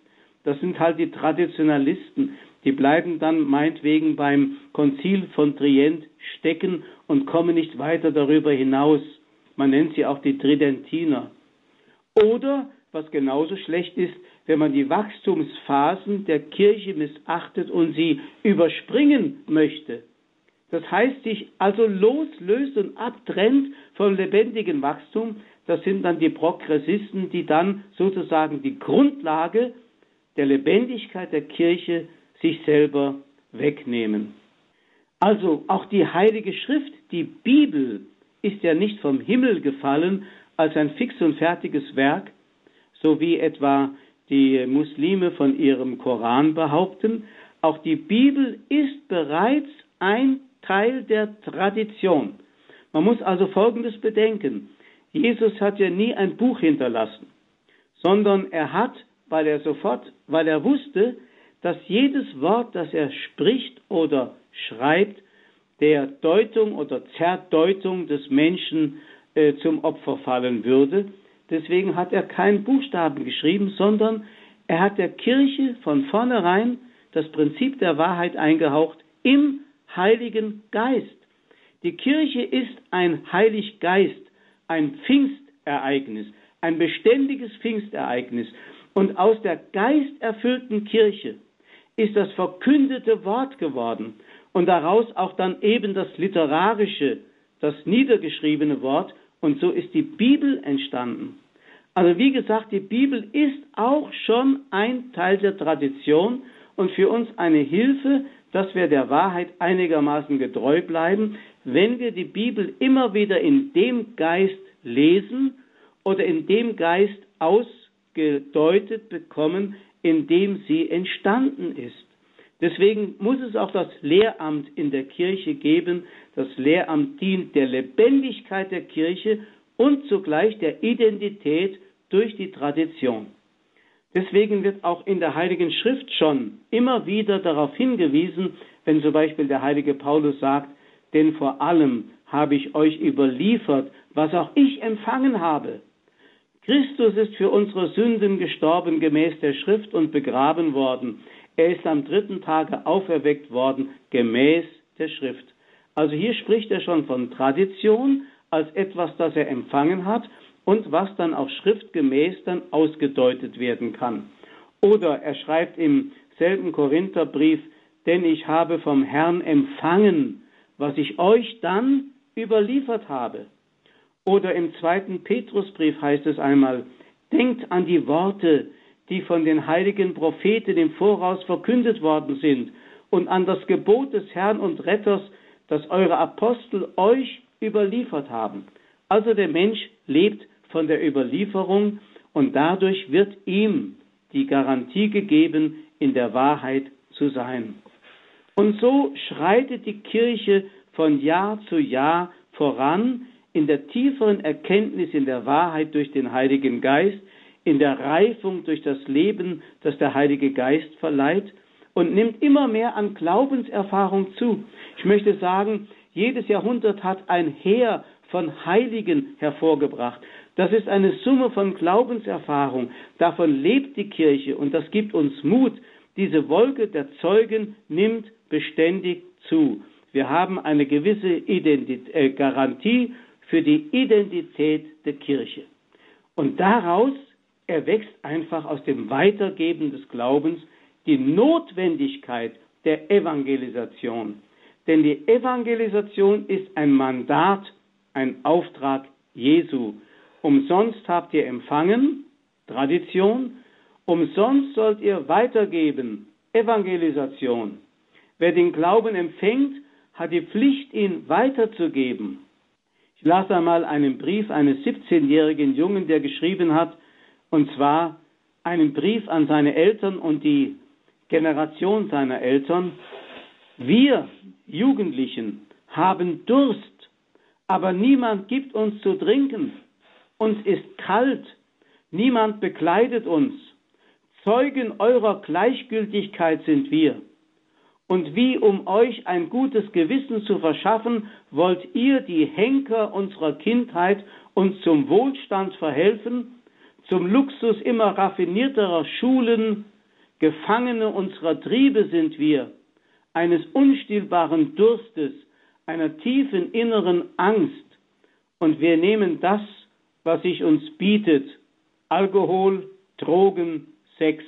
Speaker 2: Das sind halt die Traditionalisten, die bleiben dann meinetwegen beim Konzil von Trient stecken und kommen nicht weiter darüber hinaus. Man nennt sie auch die Tridentiner. Oder, was genauso schlecht ist, wenn man die Wachstumsphasen der Kirche missachtet und sie überspringen möchte. Das heißt, sich also loslöst und abtrennt vom lebendigen Wachstum, das sind dann die Progressisten, die dann sozusagen die Grundlage der Lebendigkeit der Kirche sich selber wegnehmen. Also auch die Heilige Schrift, die Bibel, ist ja nicht vom Himmel gefallen als ein fix und fertiges Werk, so wie etwa die Muslime von ihrem Koran behaupten. Auch die Bibel ist bereits ein Teil der Tradition. Man muss also Folgendes bedenken. Jesus hat ja nie ein Buch hinterlassen, sondern er hat, weil er sofort, weil er wusste, dass jedes Wort, das er spricht oder schreibt, der Deutung oder Zerdeutung des Menschen äh, zum Opfer fallen würde. Deswegen hat er keinen Buchstaben geschrieben, sondern er hat der Kirche von vornherein das Prinzip der Wahrheit eingehaucht im Heiligen Geist. Die Kirche ist ein Heiliggeist, ein Pfingstereignis, ein beständiges Pfingstereignis. Und aus der geisterfüllten Kirche ist das verkündete Wort geworden und daraus auch dann eben das literarische, das niedergeschriebene Wort und so ist die Bibel entstanden. Also wie gesagt, die Bibel ist auch schon ein Teil der Tradition und für uns eine Hilfe, dass wir der Wahrheit einigermaßen getreu bleiben, wenn wir die Bibel immer wieder in dem Geist lesen oder in dem Geist ausgedeutet bekommen, in dem sie entstanden ist. Deswegen muss es auch das Lehramt in der Kirche geben. Das Lehramt dient der Lebendigkeit der Kirche und zugleich der Identität durch die Tradition. Deswegen wird auch in der Heiligen Schrift schon immer wieder darauf hingewiesen, wenn zum Beispiel der heilige Paulus sagt, denn vor allem habe ich euch überliefert, was auch ich empfangen habe. Christus ist für unsere Sünden gestorben gemäß der Schrift und begraben worden. Er ist am dritten Tage auferweckt worden gemäß der Schrift. Also hier spricht er schon von Tradition als etwas, das er empfangen hat und was dann auch schriftgemäß dann ausgedeutet werden kann. Oder er schreibt im selben Korintherbrief, denn ich habe vom Herrn empfangen, was ich euch dann überliefert habe. Oder im zweiten Petrusbrief heißt es einmal, denkt an die Worte, die von den heiligen Propheten im Voraus verkündet worden sind, und an das Gebot des Herrn und Retters, das eure Apostel euch überliefert haben. Also der Mensch lebt von der Überlieferung und dadurch wird ihm die Garantie gegeben, in der Wahrheit zu sein. Und so schreitet die Kirche von Jahr zu Jahr voran in der tieferen Erkenntnis in der Wahrheit durch den Heiligen Geist, in der Reifung durch das Leben, das der Heilige Geist verleiht und nimmt immer mehr an Glaubenserfahrung zu. Ich möchte sagen, jedes Jahrhundert hat ein Heer von Heiligen hervorgebracht. Das ist eine Summe von Glaubenserfahrung. Davon lebt die Kirche und das gibt uns Mut. Diese Wolke der Zeugen nimmt beständig zu. Wir haben eine gewisse Identität, äh, Garantie für die Identität der Kirche. Und daraus erwächst einfach aus dem Weitergeben des Glaubens die Notwendigkeit der Evangelisation. Denn die Evangelisation ist ein Mandat, ein Auftrag Jesu. Umsonst habt ihr empfangen, Tradition, umsonst sollt ihr weitergeben, Evangelisation. Wer den Glauben empfängt, hat die Pflicht, ihn weiterzugeben. Ich las einmal einen Brief eines 17-jährigen Jungen, der geschrieben hat, und zwar einen Brief an seine Eltern und die Generation seiner Eltern. Wir Jugendlichen haben Durst, aber niemand gibt uns zu trinken. Uns ist kalt, niemand bekleidet uns. Zeugen eurer Gleichgültigkeit sind wir. Und wie um euch ein gutes Gewissen zu verschaffen, wollt ihr die Henker unserer Kindheit uns zum Wohlstand verhelfen, zum Luxus immer raffinierterer Schulen, Gefangene unserer Triebe sind wir, eines unstillbaren Durstes, einer tiefen inneren Angst, und wir nehmen das, was sich uns bietet, Alkohol, Drogen, Sex,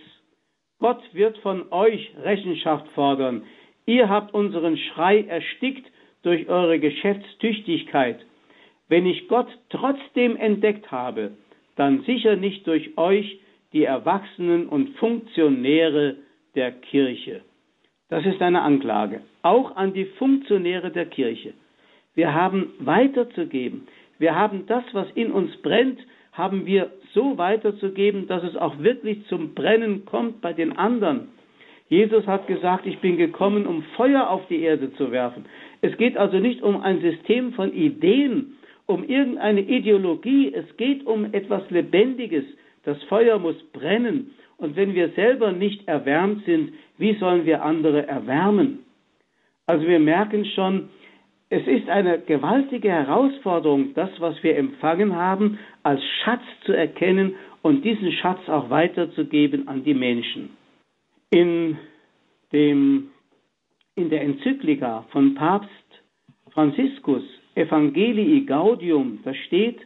Speaker 2: Gott wird von euch Rechenschaft fordern. Ihr habt unseren Schrei erstickt durch eure Geschäftstüchtigkeit. Wenn ich Gott trotzdem entdeckt habe, dann sicher nicht durch euch, die Erwachsenen und Funktionäre der Kirche. Das ist eine Anklage, auch an die Funktionäre der Kirche. Wir haben weiterzugeben. Wir haben das, was in uns brennt, haben wir so weiterzugeben, dass es auch wirklich zum Brennen kommt bei den anderen. Jesus hat gesagt, ich bin gekommen, um Feuer auf die Erde zu werfen. Es geht also nicht um ein System von Ideen, um irgendeine Ideologie, es geht um etwas Lebendiges. Das Feuer muss brennen. Und wenn wir selber nicht erwärmt sind, wie sollen wir andere erwärmen? Also wir merken schon, es ist eine gewaltige Herausforderung, das, was wir empfangen haben, als Schatz zu erkennen und diesen Schatz auch weiterzugeben an die Menschen. In, dem, in der Enzyklika von Papst Franziskus Evangelii Gaudium, da steht,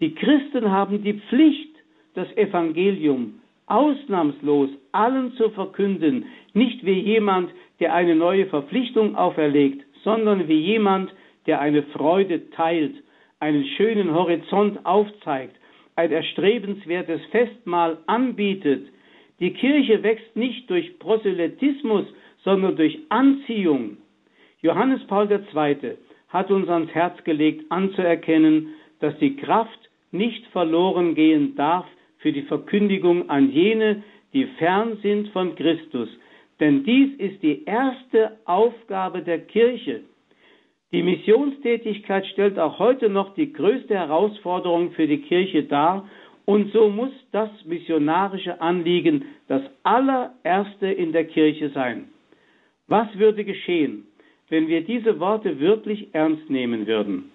Speaker 2: die Christen haben die Pflicht, das Evangelium ausnahmslos allen zu verkünden, nicht wie jemand, der eine neue Verpflichtung auferlegt, sondern wie jemand, der eine Freude teilt, einen schönen Horizont aufzeigt, ein erstrebenswertes Festmahl anbietet. Die Kirche wächst nicht durch Proselytismus, sondern durch Anziehung. Johannes Paul II. hat uns ans Herz gelegt, anzuerkennen, dass die Kraft nicht verloren gehen darf für die Verkündigung an jene, die fern sind von Christus. Denn dies ist die erste Aufgabe der Kirche. Die Missionstätigkeit stellt auch heute noch die größte Herausforderung für die Kirche dar und so muss das missionarische Anliegen das allererste in der Kirche sein. Was würde geschehen, wenn wir diese Worte wirklich ernst nehmen würden?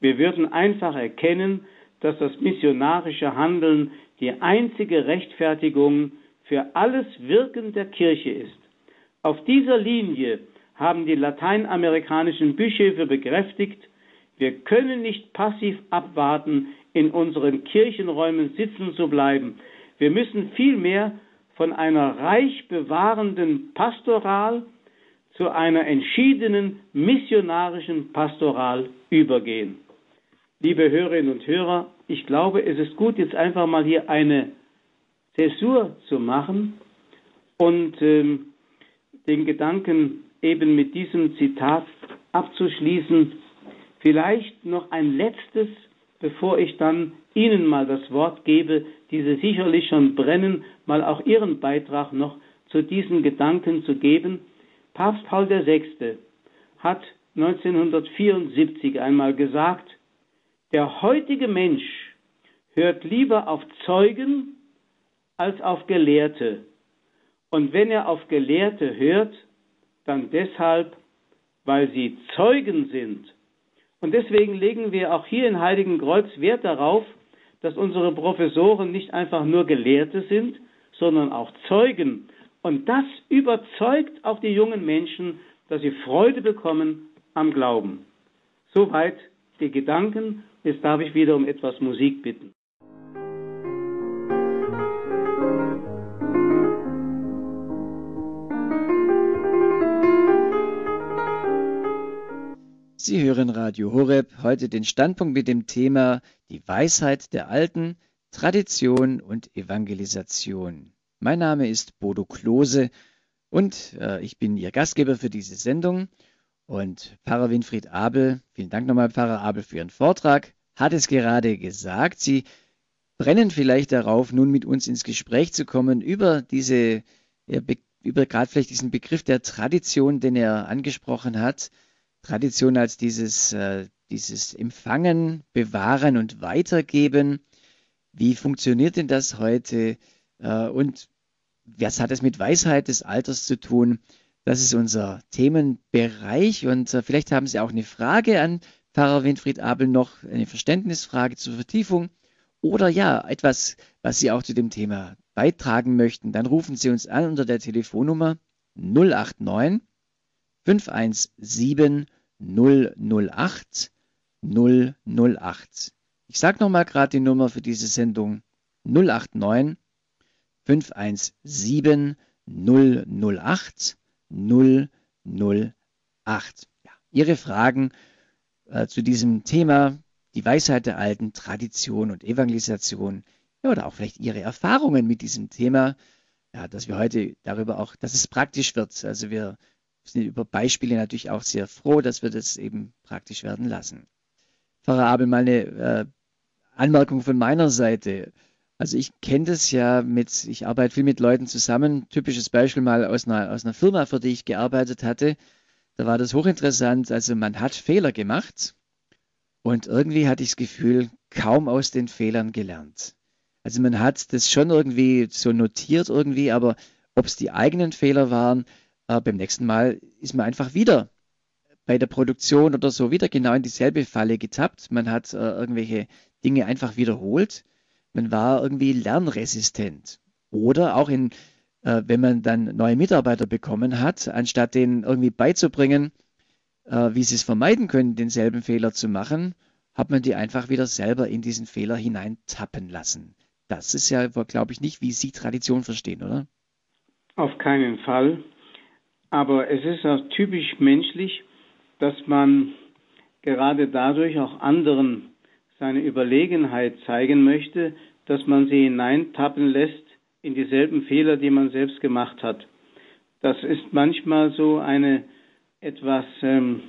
Speaker 2: Wir würden einfach erkennen, dass das missionarische Handeln die einzige Rechtfertigung für alles Wirken der Kirche ist. Auf dieser Linie haben die lateinamerikanischen Bischöfe bekräftigt, wir können nicht passiv abwarten, in unseren Kirchenräumen sitzen zu bleiben. Wir müssen vielmehr von einer reich bewahrenden Pastoral zu einer entschiedenen missionarischen Pastoral übergehen. Liebe Hörerinnen und Hörer, ich glaube, es ist gut, jetzt einfach mal hier eine Zäsur zu machen und ähm, den Gedanken eben mit diesem Zitat abzuschließen. Vielleicht noch ein letztes, bevor ich dann Ihnen mal das Wort gebe, diese sicherlich schon brennen, mal auch Ihren Beitrag noch zu diesen Gedanken zu geben. Papst Paul VI. hat 1974 einmal gesagt, der heutige Mensch hört lieber auf Zeugen als auf Gelehrte. Und wenn er auf Gelehrte hört, dann deshalb, weil sie Zeugen sind. Und deswegen legen wir auch hier in Heiligen Kreuz Wert darauf, dass unsere Professoren nicht einfach nur Gelehrte sind, sondern auch Zeugen. Und das überzeugt auch die jungen Menschen, dass sie Freude bekommen am Glauben. Soweit die Gedanken. Jetzt darf ich wieder um etwas Musik bitten.
Speaker 1: Sie hören Radio Horeb, heute den Standpunkt mit dem Thema Die Weisheit der Alten, Tradition und Evangelisation. Mein Name ist Bodo Klose und äh, ich bin Ihr Gastgeber für diese Sendung. Und Pfarrer Winfried Abel, vielen Dank nochmal, Pfarrer Abel, für Ihren Vortrag, hat es gerade gesagt. Sie brennen vielleicht darauf, nun mit uns ins Gespräch zu kommen über diese, über gerade vielleicht diesen Begriff der Tradition, den er angesprochen hat. Tradition als dieses, äh, dieses Empfangen, Bewahren und Weitergeben. Wie funktioniert denn das heute? Äh, und was hat es mit Weisheit des Alters zu tun? Das ist unser Themenbereich und äh, vielleicht haben Sie auch eine Frage an Pfarrer Winfried Abel noch, eine Verständnisfrage zur Vertiefung oder ja, etwas, was Sie auch zu dem Thema beitragen möchten. Dann rufen Sie uns an unter der Telefonnummer 089 517 008 008. Ich sage nochmal gerade die Nummer für diese Sendung 089 517 008 008. Ja, Ihre Fragen äh, zu diesem Thema, die Weisheit der Alten, Tradition und Evangelisation, ja, oder auch vielleicht Ihre Erfahrungen mit diesem Thema, ja, dass wir heute darüber auch, dass es praktisch wird. Also wir sind über Beispiele natürlich auch sehr froh, dass wir das eben praktisch werden lassen. Pfarrer Abel, mal eine äh, Anmerkung von meiner Seite. Also ich kenne das ja mit, ich arbeite viel mit Leuten zusammen. Typisches Beispiel mal aus einer, aus einer Firma, für die ich gearbeitet hatte. Da war das hochinteressant. Also man hat Fehler gemacht und irgendwie hatte ich das Gefühl, kaum aus den Fehlern gelernt. Also man hat das schon irgendwie so notiert irgendwie, aber ob es die eigenen Fehler waren, äh, beim nächsten Mal ist man einfach wieder bei der Produktion oder so wieder genau in dieselbe Falle getappt. Man hat äh, irgendwelche Dinge einfach wiederholt man war irgendwie lernresistent. Oder auch in, äh, wenn man dann neue Mitarbeiter bekommen hat, anstatt denen irgendwie beizubringen, äh, wie sie es vermeiden können, denselben Fehler zu machen, hat man die einfach wieder selber in diesen Fehler hineintappen lassen. Das ist ja, glaube ich, nicht, wie Sie Tradition verstehen, oder?
Speaker 2: Auf keinen Fall. Aber es ist auch typisch menschlich, dass man gerade dadurch auch anderen seine Überlegenheit zeigen möchte, dass man sie hineintappen lässt in dieselben Fehler, die man selbst gemacht hat. Das ist manchmal so eine etwas ähm,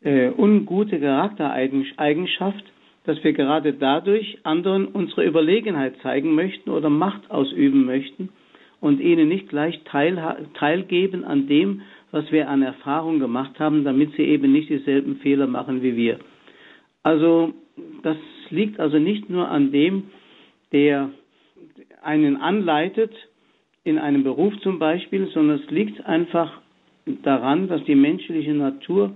Speaker 2: äh, ungute Charaktereigenschaft, dass wir gerade dadurch anderen unsere Überlegenheit zeigen möchten oder Macht ausüben möchten und ihnen nicht gleich teil, teilgeben an dem, was wir an Erfahrung gemacht haben, damit sie eben nicht dieselben Fehler machen wie wir. Also das liegt also nicht nur an dem, der einen anleitet, in einem Beruf zum Beispiel, sondern es liegt einfach daran, dass die menschliche Natur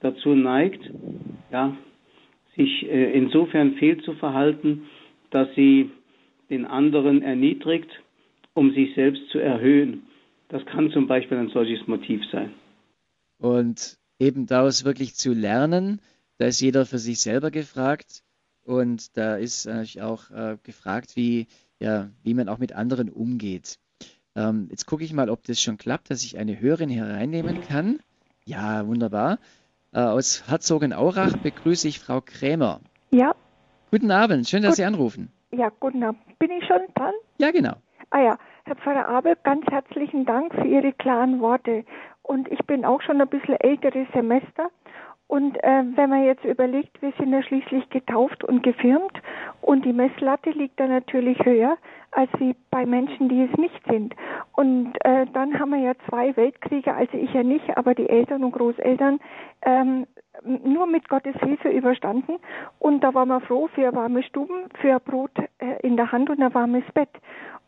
Speaker 2: dazu neigt, ja, sich äh, insofern fehlzuverhalten, dass sie den anderen erniedrigt, um sich selbst zu erhöhen. Das kann zum Beispiel ein solches Motiv sein.
Speaker 1: Und eben daraus wirklich zu lernen, da ist jeder für sich selber gefragt. Und da ist äh, auch äh, gefragt, wie, ja, wie man auch mit anderen umgeht. Ähm, jetzt gucke ich mal, ob das schon klappt, dass ich eine Hörerin hereinnehmen kann. Ja, wunderbar. Äh, aus Herzogenaurach begrüße ich Frau Krämer.
Speaker 3: Ja.
Speaker 1: Guten Abend, schön, dass Gut. Sie anrufen.
Speaker 3: Ja, guten Abend. Bin ich schon dran?
Speaker 1: Ja, genau.
Speaker 3: Ah ja, Herr Pfarrer Abel, ganz herzlichen Dank für Ihre klaren Worte. Und ich bin auch schon ein bisschen älteres Semester. Und äh, wenn man jetzt überlegt, wir sind ja schließlich getauft und gefirmt. Und die Messlatte liegt da natürlich höher als wie bei Menschen, die es nicht sind. Und äh, dann haben wir ja zwei Weltkriege, also ich ja nicht, aber die Eltern und Großeltern ähm, nur mit Gottes Hilfe überstanden. Und da waren wir froh für warme Stuben, für Brot äh, in der Hand und ein warmes Bett.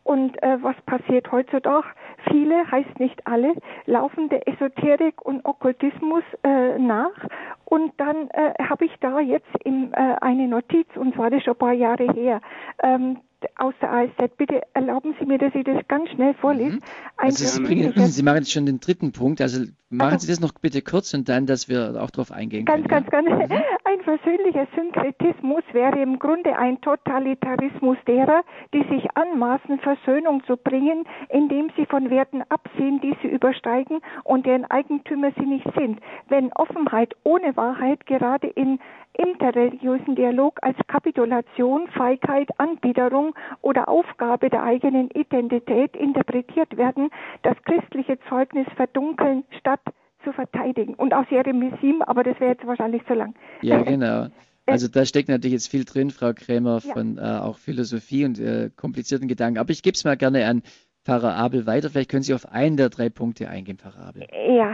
Speaker 3: Und äh, was passiert heutzutage? Viele, heißt nicht alle, laufen der Esoterik und Okkultismus äh, nach. Und dann äh, habe ich da jetzt im, äh, eine Notiz, und zwar das schon ein paar Jahre her. Ähm, aus der ASZ. Bitte erlauben Sie mir, dass ich das ganz schnell vorlese. Mhm.
Speaker 1: Also Sie, bringen, Sie, machen jetzt schon den dritten Punkt. Also machen Sie das noch bitte kurz und dann, dass wir auch darauf eingehen
Speaker 3: ganz,
Speaker 1: können.
Speaker 3: Ganz, ganz, ganz. Mhm. Ein versöhnlicher Synkretismus wäre im Grunde ein Totalitarismus derer, die sich anmaßen, Versöhnung zu bringen, indem sie von Werten absehen, die sie übersteigen und deren Eigentümer sie nicht sind. Wenn Offenheit ohne Wahrheit gerade in interreligiösen Dialog als Kapitulation, Feigheit, Anbiederung oder Aufgabe der eigenen Identität interpretiert werden, das christliche Zeugnis verdunkeln, statt zu verteidigen. Und aus Jeremisim, aber das wäre jetzt wahrscheinlich zu lang.
Speaker 1: Ja, genau. Also da steckt natürlich jetzt viel drin, Frau Krämer, von ja. äh, auch Philosophie und äh, komplizierten Gedanken. Aber ich gebe es mal gerne an Pfarrer Abel weiter. Vielleicht können Sie auf einen der drei Punkte eingehen, Pfarrer Abel.
Speaker 3: Ja,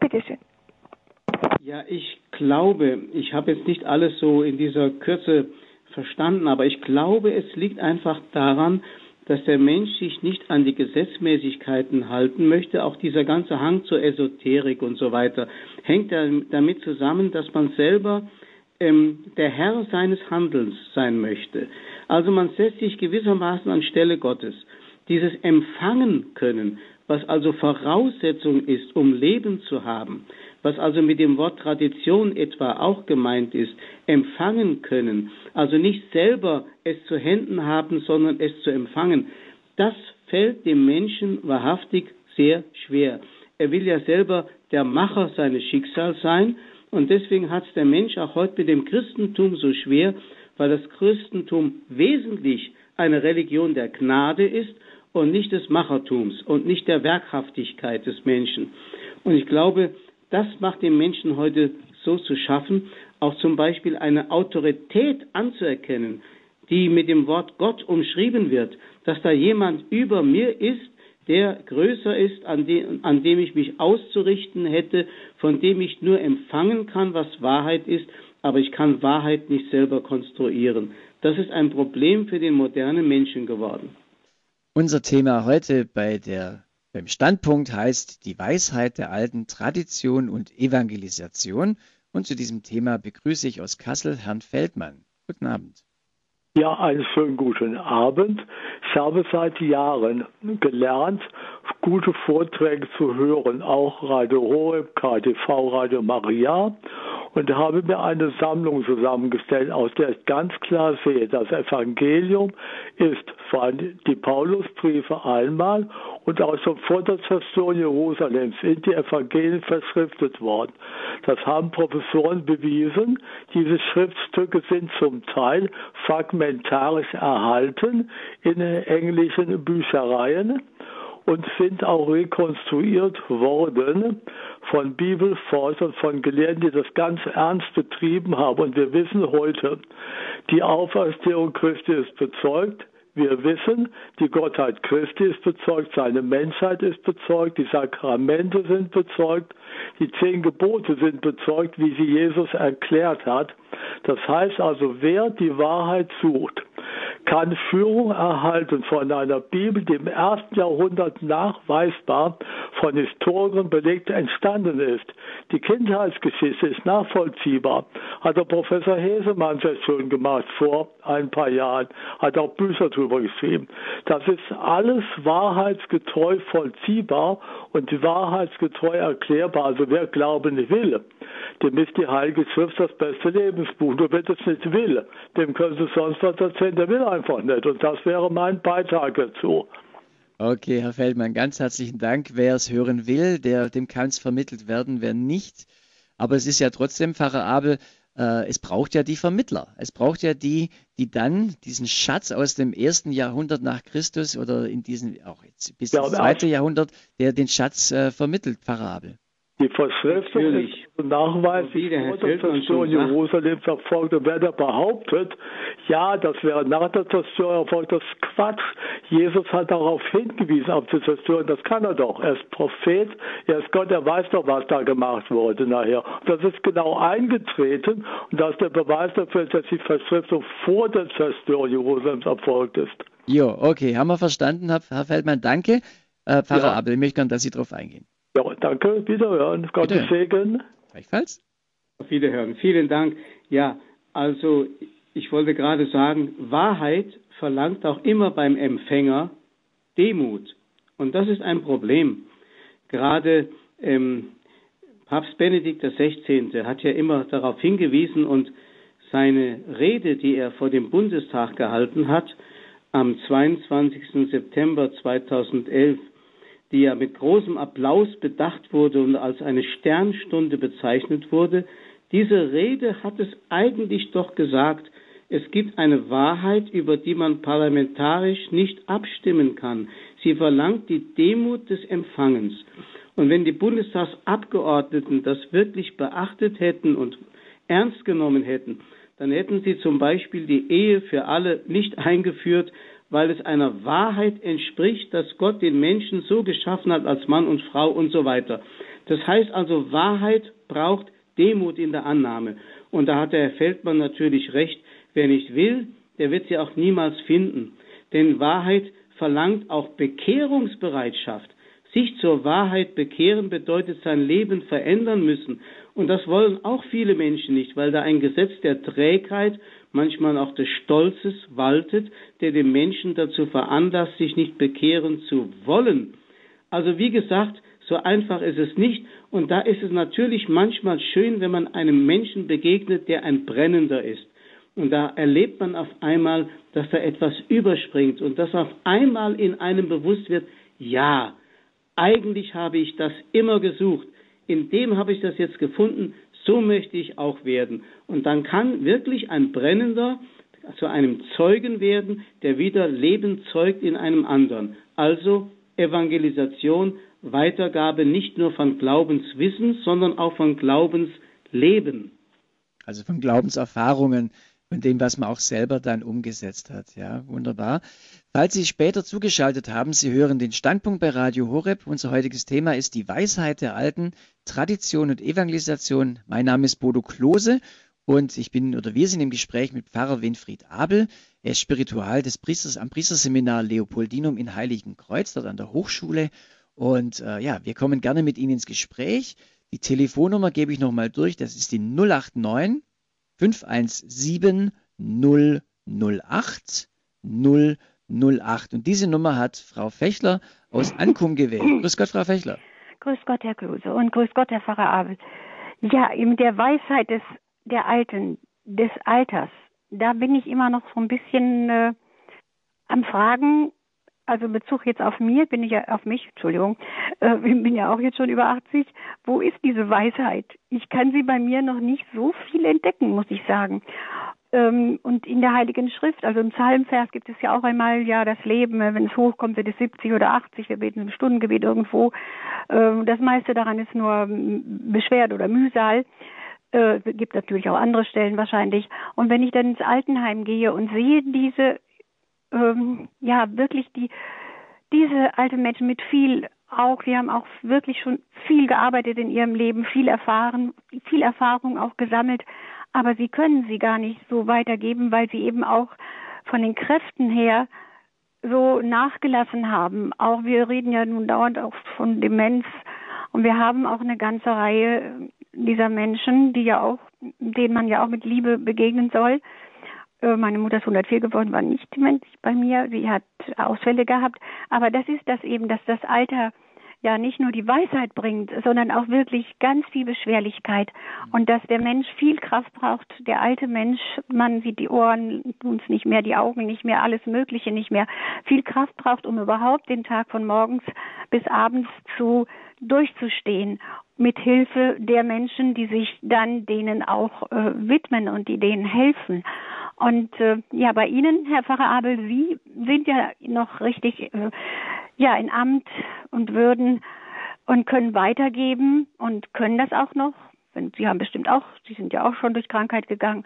Speaker 3: bitteschön.
Speaker 2: Ja, ich glaube, ich habe jetzt nicht alles so in dieser Kürze verstanden, aber ich glaube, es liegt einfach daran, dass der Mensch sich nicht an die Gesetzmäßigkeiten halten möchte. Auch dieser ganze Hang zur Esoterik und so weiter hängt damit zusammen, dass man selber ähm, der Herr seines Handelns sein möchte. Also man setzt sich gewissermaßen an Stelle Gottes. Dieses Empfangen können, was also Voraussetzung ist, um Leben zu haben, was also mit dem Wort Tradition etwa auch gemeint ist, empfangen können, also nicht selber es zu Händen haben, sondern es zu empfangen, das fällt dem Menschen wahrhaftig sehr schwer. Er will ja selber der Macher seines Schicksals sein und deswegen hat es der Mensch auch heute mit dem Christentum so schwer, weil das Christentum wesentlich eine Religion der Gnade ist und nicht des Machertums und nicht der Werkhaftigkeit des Menschen. Und ich glaube, das macht den Menschen heute so zu schaffen, auch zum Beispiel eine Autorität anzuerkennen, die mit dem Wort Gott umschrieben wird, dass da jemand über mir ist, der größer ist, an dem, an dem ich mich auszurichten hätte, von dem ich nur empfangen kann, was Wahrheit ist, aber ich kann Wahrheit nicht selber konstruieren. Das ist ein Problem für den modernen Menschen geworden.
Speaker 1: Unser Thema heute bei der, beim Standpunkt heißt die Weisheit der alten Tradition und Evangelisation. Und zu diesem Thema begrüße ich aus Kassel Herrn Feldmann. Guten Abend.
Speaker 4: Ja, einen schönen guten Abend. Ich habe seit Jahren gelernt, gute Vorträge zu hören, auch Radio Horeb, KTV, Radio Maria und habe mir eine Sammlung zusammengestellt, aus der ich ganz klar sehe, das Evangelium ist vor allem die Paulusbriefe einmal und auch schon vor der Zerstörung Jerusalems sind die Evangelien verschriftet worden. Das haben Professoren bewiesen. Diese Schriftstücke sind zum Teil fragmentarisch erhalten in englischen Büchereien und sind auch rekonstruiert worden von Bibelforschern, von Gelehrten, die das ganz ernst betrieben haben. Und wir wissen heute, die Auferstehung Christi ist bezeugt, wir wissen, die Gottheit Christi ist bezeugt, seine Menschheit ist bezeugt, die Sakramente sind bezeugt, die zehn Gebote sind bezeugt, wie sie Jesus erklärt hat. Das heißt also, wer die Wahrheit sucht, kann Führung erhalten von einer Bibel, die im ersten Jahrhundert nachweisbar von Historikern belegt entstanden ist. Die Kindheitsgeschichte ist nachvollziehbar. Hat der Professor Hesemann sehr schön gemacht vor ein paar Jahren, hat auch Bücher darüber geschrieben. Das ist alles wahrheitsgetreu vollziehbar und wahrheitsgetreu erklärbar. Also wer glauben will, dem ist die Heilige Schrift das beste Lebensbuch. Nur wer es nicht will, dem können Sie sonst was erzählen, der will einfach nicht. Und das wäre mein Beitrag dazu.
Speaker 1: Okay, Herr Feldmann, ganz herzlichen Dank. Wer es hören will, der, dem kann es vermittelt werden, wer nicht. Aber es ist ja trotzdem, Pfarrer Abel, äh, es braucht ja die Vermittler. Es braucht ja die, die dann diesen Schatz aus dem ersten Jahrhundert nach Christus oder in diesen, auch jetzt bis ja, ins zweite Jahrhundert, der den Schatz äh, vermittelt, Pfarrer Abel.
Speaker 4: Die Verschriftung ist nachweislich vor der Zerstörung Jerusalems erfolgt. Und wer da behauptet, ja, das wäre nach der Zerstörung erfolgt, das ist Quatsch. Jesus hat darauf hingewiesen, auf die Zerstörung. Das kann er doch. Er ist Prophet, er ist Gott, er weiß doch, was da gemacht wurde nachher. Und das ist genau eingetreten. Und das ist der Beweis dafür, dass die Verschriftung vor der Zerstörung Jerusalems erfolgt ist.
Speaker 1: Jo, okay, haben wir verstanden, Herr Feldmann. Danke. Äh, Pfarrer ja. Abel, ich möchte gerne, dass Sie darauf eingehen.
Speaker 4: Ja, danke, wiederhören. Gottes Segen.
Speaker 1: Gleichfalls.
Speaker 2: Auf Wiederhören. Vielen Dank. Ja, also ich wollte gerade sagen, Wahrheit verlangt auch immer beim Empfänger Demut. Und das ist ein Problem. Gerade ähm, Papst Benedikt XVI. hat ja immer darauf hingewiesen und seine Rede, die er vor dem Bundestag gehalten hat, am 22. September 2011, die ja mit großem Applaus bedacht wurde und als eine Sternstunde bezeichnet wurde, diese Rede hat es eigentlich doch gesagt, es gibt eine Wahrheit, über die man parlamentarisch nicht abstimmen kann. Sie verlangt die Demut des Empfangens. Und wenn die Bundestagsabgeordneten das wirklich beachtet hätten und ernst genommen hätten, dann hätten sie zum Beispiel die Ehe für alle nicht eingeführt, weil es einer Wahrheit entspricht, dass Gott den Menschen so geschaffen hat als Mann und Frau und so weiter. Das heißt also, Wahrheit braucht Demut in der Annahme. Und da hat der Herr Feldmann natürlich recht. Wer nicht will, der wird sie auch niemals finden. Denn Wahrheit verlangt auch Bekehrungsbereitschaft. Sich zur Wahrheit bekehren bedeutet sein Leben verändern müssen. Und das wollen auch viele Menschen nicht, weil da ein Gesetz der Trägheit manchmal auch des Stolzes waltet, der den Menschen dazu veranlasst, sich nicht bekehren zu wollen. Also wie gesagt, so einfach ist es nicht. Und da ist es natürlich manchmal schön, wenn man einem Menschen begegnet, der ein Brennender ist. Und da erlebt man auf einmal, dass da etwas überspringt und dass auf einmal in einem bewusst wird, ja, eigentlich habe ich das immer gesucht. In dem habe ich das jetzt gefunden. So möchte ich auch werden. Und dann kann wirklich ein Brennender zu einem Zeugen werden, der wieder Leben zeugt in einem anderen. Also Evangelisation, Weitergabe nicht nur von Glaubenswissen, sondern auch von Glaubensleben.
Speaker 1: Also von Glaubenserfahrungen und dem, was man auch selber dann umgesetzt hat. Ja, wunderbar. Falls Sie später zugeschaltet haben, Sie hören den Standpunkt bei Radio Horeb. Unser heutiges Thema ist die Weisheit der Alten, Tradition und Evangelisation. Mein Name ist Bodo Klose und ich bin oder wir sind im Gespräch mit Pfarrer Winfried Abel. Er ist Spiritual des Priesters am Priesterseminar Leopoldinum in Heiligenkreuz, dort an der Hochschule. Und äh, ja, wir kommen gerne mit Ihnen ins Gespräch. Die Telefonnummer gebe ich nochmal durch. Das ist die 089 517 008 008. Und diese Nummer hat Frau Fechler aus Ankum gewählt. Grüß Gott, Frau Fechler.
Speaker 5: Grüß Gott, Herr Klose. Und grüß Gott, Herr Pfarrer Abel. Ja, in der Weisheit des, der Alten, des Alters, da bin ich immer noch so ein bisschen äh, am Fragen, also Bezug jetzt auf mir, bin ich ja auf mich, Entschuldigung, äh, bin ja auch jetzt schon über 80. Wo ist diese Weisheit? Ich kann sie bei mir noch nicht so viel entdecken, muss ich sagen. Ähm, und in der Heiligen Schrift, also im Psalmvers gibt es ja auch einmal, ja, das Leben, äh, wenn es hochkommt, wird es 70 oder 80, wir beten im Stundengebet irgendwo. Ähm, das meiste daran ist nur Beschwert oder Mühsal. Äh, gibt natürlich auch andere Stellen wahrscheinlich. Und wenn ich dann ins Altenheim gehe und sehe diese ähm, ja wirklich die diese alten Menschen mit viel auch, die haben auch wirklich schon viel gearbeitet in ihrem Leben, viel erfahren, viel Erfahrung auch gesammelt, aber sie können sie gar nicht so weitergeben, weil sie eben auch von den Kräften her so nachgelassen haben. Auch wir reden ja nun dauernd auch von Demenz und wir haben auch eine ganze Reihe dieser Menschen, die ja auch, denen man ja auch mit Liebe begegnen soll, meine Mutter ist 104 geworden, war nicht dementig bei mir. Sie hat Ausfälle gehabt. Aber das ist das eben, dass das Alter ja nicht nur die Weisheit bringt, sondern auch wirklich ganz viel Beschwerlichkeit und dass der Mensch viel Kraft braucht. Der alte Mensch, man sieht die Ohren uns nicht mehr, die Augen nicht mehr, alles Mögliche nicht mehr, viel Kraft braucht, um überhaupt den Tag von morgens bis abends zu durchzustehen mit Hilfe der Menschen, die sich dann denen auch äh, widmen und die denen helfen. Und äh, ja, bei Ihnen, Herr Pfarrer Abel, Sie sind ja noch richtig äh, ja in Amt und Würden und können weitergeben und können das auch noch. Sie haben bestimmt auch, Sie sind ja auch schon durch Krankheit gegangen.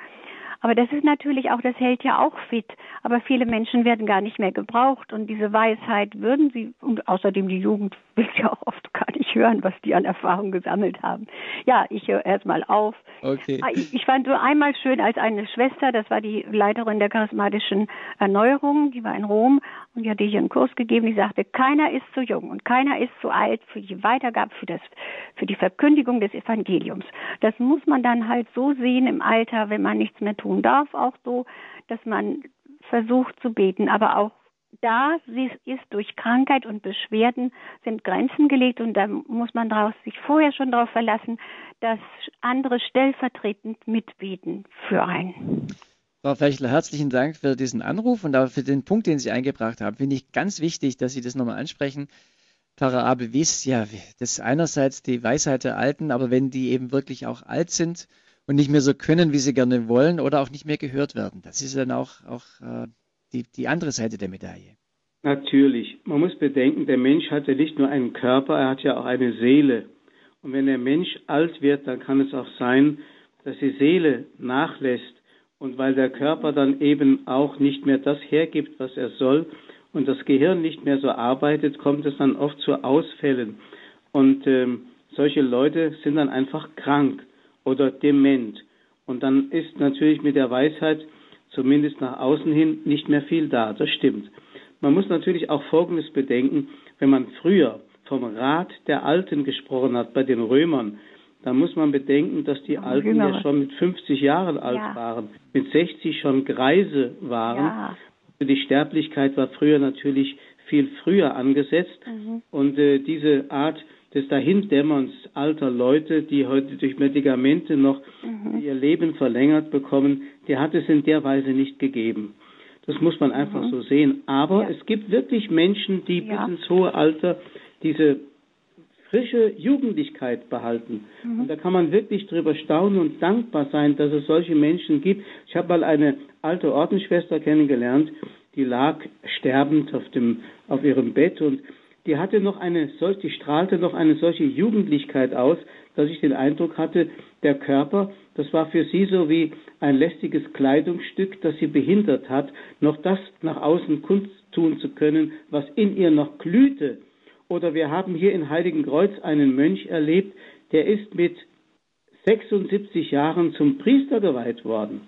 Speaker 5: Aber das ist natürlich auch, das hält ja auch fit. Aber viele Menschen werden gar nicht mehr gebraucht und diese Weisheit würden sie, und außerdem die Jugend will ja auch oft gar nicht hören, was die an Erfahrung gesammelt haben. Ja, ich höre erstmal auf. Okay. Ah, ich, fand so einmal schön als eine Schwester, das war die Leiterin der charismatischen Erneuerung, die war in Rom und die hatte hier einen Kurs gegeben, die sagte, keiner ist zu jung und keiner ist zu alt für die Weitergabe, für das, für die Verkündigung des Evangeliums. Das muss man dann halt so sehen im Alter, wenn man nichts mehr tun darf, auch so, dass man versucht zu beten, aber auch da ist durch Krankheit und Beschwerden sind Grenzen gelegt und da muss man draus, sich vorher schon darauf verlassen, dass andere stellvertretend mitbeten für einen.
Speaker 1: Frau Fechler, herzlichen Dank für diesen Anruf und auch für den Punkt, den Sie eingebracht haben. Finde ich ganz wichtig, dass Sie das nochmal ansprechen. Abel Wies, ja, das ist einerseits die Weisheit der Alten, aber wenn die eben wirklich auch alt sind und nicht mehr so können, wie sie gerne wollen oder auch nicht mehr gehört werden, das ist dann auch, auch äh, die, die andere Seite der Medaille.
Speaker 2: Natürlich. Man muss bedenken, der Mensch hat ja nicht nur einen Körper, er hat ja auch eine Seele. Und wenn der Mensch alt wird, dann kann es auch sein, dass die Seele nachlässt. Und weil der Körper dann eben auch nicht mehr das hergibt, was er soll, und das Gehirn nicht mehr so arbeitet, kommt es dann oft zu Ausfällen. Und ähm, solche Leute sind dann einfach krank oder dement. Und dann ist natürlich mit der Weisheit zumindest nach außen hin, nicht mehr viel da. Das stimmt. Man muss natürlich auch Folgendes bedenken, wenn man früher vom Rat der Alten gesprochen hat bei den Römern, dann muss man bedenken, dass die Alten genau. ja schon mit 50 Jahren alt ja. waren, mit 60 schon Greise waren. Ja. Die Sterblichkeit war früher natürlich viel früher angesetzt mhm. und äh, diese Art des Dahindämmerns alter Leute, die heute durch Medikamente noch mhm. ihr Leben verlängert bekommen, die hat es in der Weise nicht gegeben. Das muss man einfach mhm. so sehen. Aber ja. es gibt wirklich Menschen, die ja. bis ins hohe Alter diese frische Jugendlichkeit behalten. Mhm. Und da kann man wirklich drüber staunen und dankbar sein, dass es solche Menschen gibt. Ich habe mal eine alte Ordensschwester kennengelernt, die lag sterbend auf dem auf ihrem Bett und die hatte noch eine solche, die strahlte noch eine solche Jugendlichkeit aus, dass ich den Eindruck hatte, der Körper, das war für sie so wie ein lästiges Kleidungsstück, das sie behindert hat, noch das nach außen kundtun zu können, was in ihr noch glühte. Oder wir haben hier in Heiligenkreuz einen Mönch erlebt, der ist mit 76 Jahren zum Priester geweiht worden.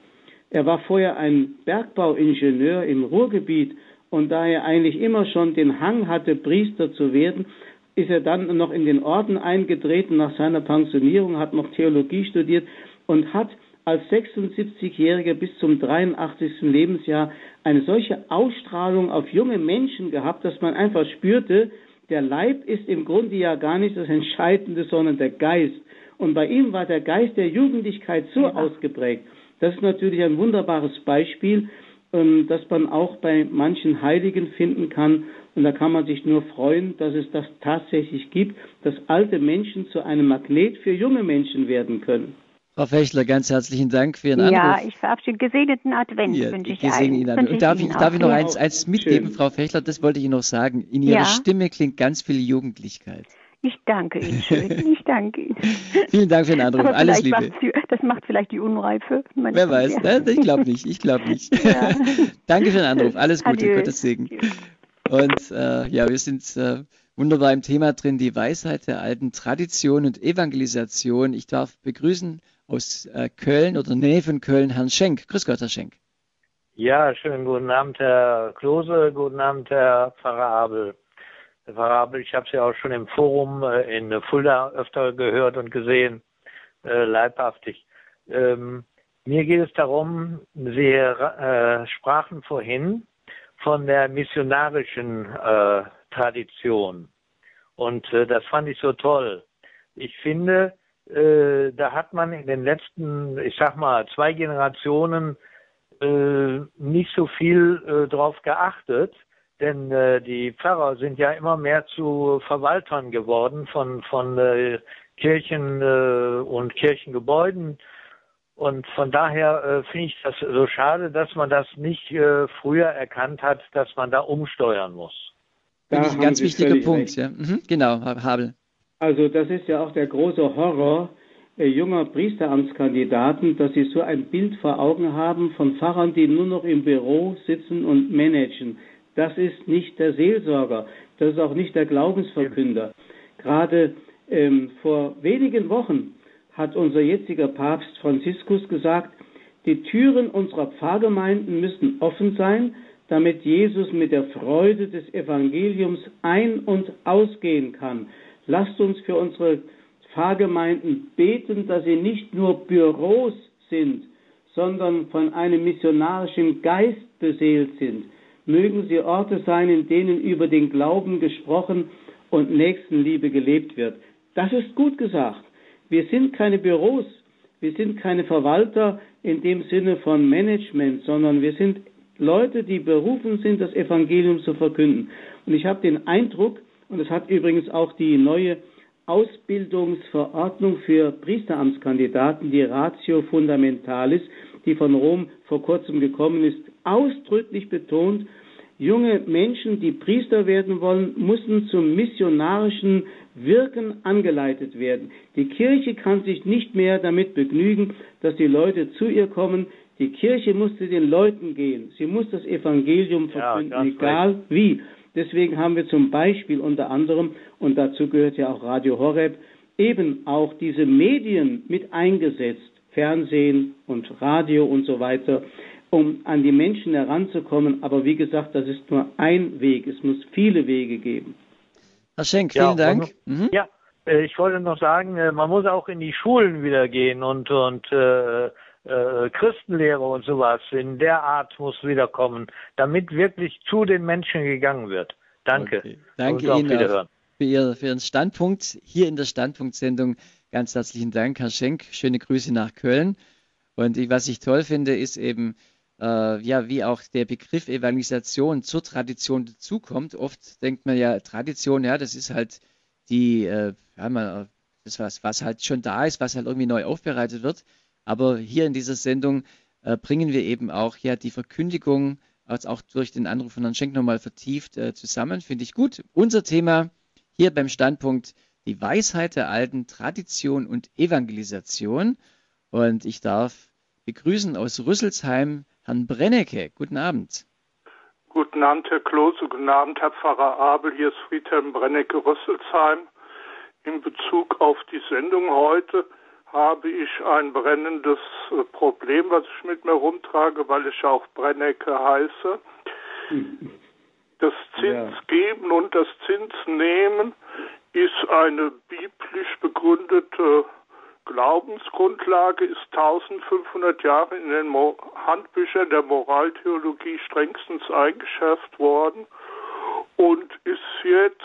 Speaker 2: Er war vorher ein Bergbauingenieur im Ruhrgebiet und da er eigentlich immer schon den Hang hatte, Priester zu werden, ist er dann noch in den Orden eingetreten nach seiner Pensionierung, hat noch Theologie studiert und hat als 76-Jähriger bis zum 83. Lebensjahr eine solche Ausstrahlung auf junge Menschen gehabt, dass man einfach spürte, der Leib ist im Grunde ja gar nicht das Entscheidende, sondern der Geist. Und bei ihm war der Geist der Jugendlichkeit so ja. ausgeprägt. Das ist natürlich ein wunderbares Beispiel, ähm, das man auch bei manchen Heiligen finden kann. Und da kann man sich nur freuen, dass es das tatsächlich gibt, dass alte Menschen zu einem Magnet für junge Menschen werden können.
Speaker 1: Frau Fechler, ganz herzlichen Dank für Ihren Anruf.
Speaker 5: Ja, ich verabschiede gesegneten Advent, ja, wünsche ich
Speaker 1: allen. Und darf ich, darf ich noch eins, eins mitgeben, Schön. Frau Fechler? Das wollte ich Ihnen noch sagen. In Ihrer ja? Stimme klingt ganz viel Jugendlichkeit.
Speaker 5: Ich danke Ihnen schön. Ich danke Ihnen.
Speaker 1: Vielen Dank für den Anruf. Aber Alles Liebe.
Speaker 5: Das macht vielleicht die Unreife.
Speaker 1: Wer weiß, ne? ich glaube nicht. Ich glaube nicht. Ja. danke für den Anruf. Alles Gute. Adieu. Gottes Segen. Und äh, ja, wir sind äh, wunderbar im Thema drin, die Weisheit der alten Tradition und Evangelisation. Ich darf begrüßen aus äh, Köln oder Nähe von Köln Herrn Schenk. Grüß Gott, Herr Schenk.
Speaker 6: Ja, schönen guten Abend, Herr Klose. Guten Abend, Herr Pfarrer Abel. Herr Pfarrer Abel, ich habe Sie auch schon im Forum äh, in Fulda öfter gehört und gesehen, äh, leibhaftig. Ähm, mir geht es darum, Sie äh, sprachen vorhin von der missionarischen äh, Tradition. Und äh, das fand ich so toll. Ich finde, äh, da hat man in den letzten, ich sag mal, zwei Generationen nicht so viel drauf geachtet, denn äh, die Pfarrer sind ja immer mehr zu Verwaltern geworden von von äh, Kirchen äh, und Kirchengebäuden und von daher äh, finde ich das so schade, dass man das nicht äh, früher erkannt hat, dass man da umsteuern muss.
Speaker 1: Da ein ganz wichtiger Punkt, ja. Mhm, genau, Habel.
Speaker 2: Also das ist ja auch der große Horror äh, junger Priesteramtskandidaten, dass sie so ein Bild vor Augen haben von Pfarrern, die nur noch im Büro sitzen und managen. Das ist nicht der Seelsorger, das ist auch nicht der Glaubensverkünder. Gerade ähm, vor wenigen Wochen hat unser jetziger Papst Franziskus gesagt, die Türen unserer Pfarrgemeinden müssen offen sein, damit Jesus mit der Freude des Evangeliums ein- und ausgehen kann. Lasst uns für unsere Pfarrgemeinden beten, dass sie nicht nur Büros sind, sondern von einem missionarischen Geist beseelt sind. Mögen sie Orte sein, in denen über den Glauben gesprochen und Nächstenliebe gelebt wird. Das ist gut gesagt. Wir sind keine Büros, wir sind keine Verwalter in dem Sinne von Management, sondern wir sind Leute, die berufen sind, das Evangelium zu verkünden. Und ich habe den Eindruck, und das hat übrigens auch die neue Ausbildungsverordnung für Priesteramtskandidaten, die Ratio Fundamentalis, die von Rom vor kurzem gekommen ist, ausdrücklich betont, junge Menschen, die Priester werden wollen, müssen zum missionarischen Wirken angeleitet werden. Die Kirche kann sich nicht mehr damit begnügen, dass die Leute zu ihr kommen. Die Kirche muss zu den Leuten gehen. Sie muss das Evangelium verkünden, ja, egal recht. wie. Deswegen haben wir zum Beispiel unter anderem, und dazu gehört ja auch Radio Horeb, eben auch diese Medien mit eingesetzt, Fernsehen und Radio und so weiter, um an die Menschen heranzukommen. Aber wie gesagt, das ist nur ein Weg. Es muss viele Wege geben.
Speaker 1: Herr Schenk, vielen ja, Dank.
Speaker 6: Mhm. Ja, äh, ich wollte noch sagen, äh, man muss auch in die Schulen wieder gehen und, und äh, äh, Christenlehre und sowas in der Art muss wiederkommen, damit wirklich zu den Menschen gegangen wird. Danke. Okay.
Speaker 1: Danke Ihnen für, Ihr, für Ihren Standpunkt hier in der Standpunktsendung. Ganz herzlichen Dank, Herr Schenk. Schöne Grüße nach Köln. Und ich, was ich toll finde, ist eben, äh, ja, wie auch der Begriff Evangelisation zur Tradition dazukommt. Oft denkt man ja, Tradition, ja, das ist halt die, äh, ja, man, das was, was halt schon da ist, was halt irgendwie neu aufbereitet wird. Aber hier in dieser Sendung äh, bringen wir eben auch ja die Verkündigung als auch durch den Anruf von Herrn Schenk nochmal vertieft äh, zusammen. Finde ich gut. Unser Thema hier beim Standpunkt die Weisheit der alten Tradition und Evangelisation. Und ich darf begrüßen aus Rüsselsheim Herrn Brennecke. Guten Abend.
Speaker 7: Guten Abend, Herr Klose. Guten Abend, Herr Pfarrer Abel. Hier ist Friedhelm Brennecke, Rüsselsheim. In Bezug auf die Sendung heute habe ich ein brennendes äh, Problem, was ich mit mir rumtrage, weil ich auch Brennecke heiße. Das Zinsgeben ja. und das Zinsnehmen ist eine biblisch begründete Glaubensgrundlage, ist 1500 Jahre in den Mo Handbüchern der Moraltheologie strengstens eingeschärft worden und ist jetzt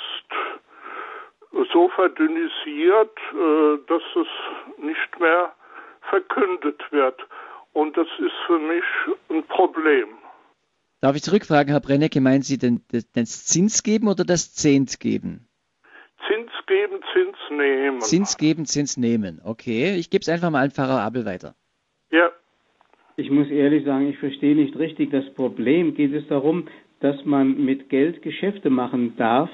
Speaker 7: so verdünnisiert, äh, dass es nicht mehr verkündet wird. Und das ist für mich ein Problem.
Speaker 1: Darf ich zurückfragen, Herr Brennecke, meinen Sie denn das Zins geben oder das Zehnt geben?
Speaker 7: Zins geben, Zins nehmen.
Speaker 1: Zins geben, Zins nehmen. Okay, ich gebe es einfach mal an Pfarrer Abel weiter.
Speaker 2: Ja. Ich muss ehrlich sagen, ich verstehe nicht richtig das Problem. Geht es darum, dass man mit Geld Geschäfte machen darf?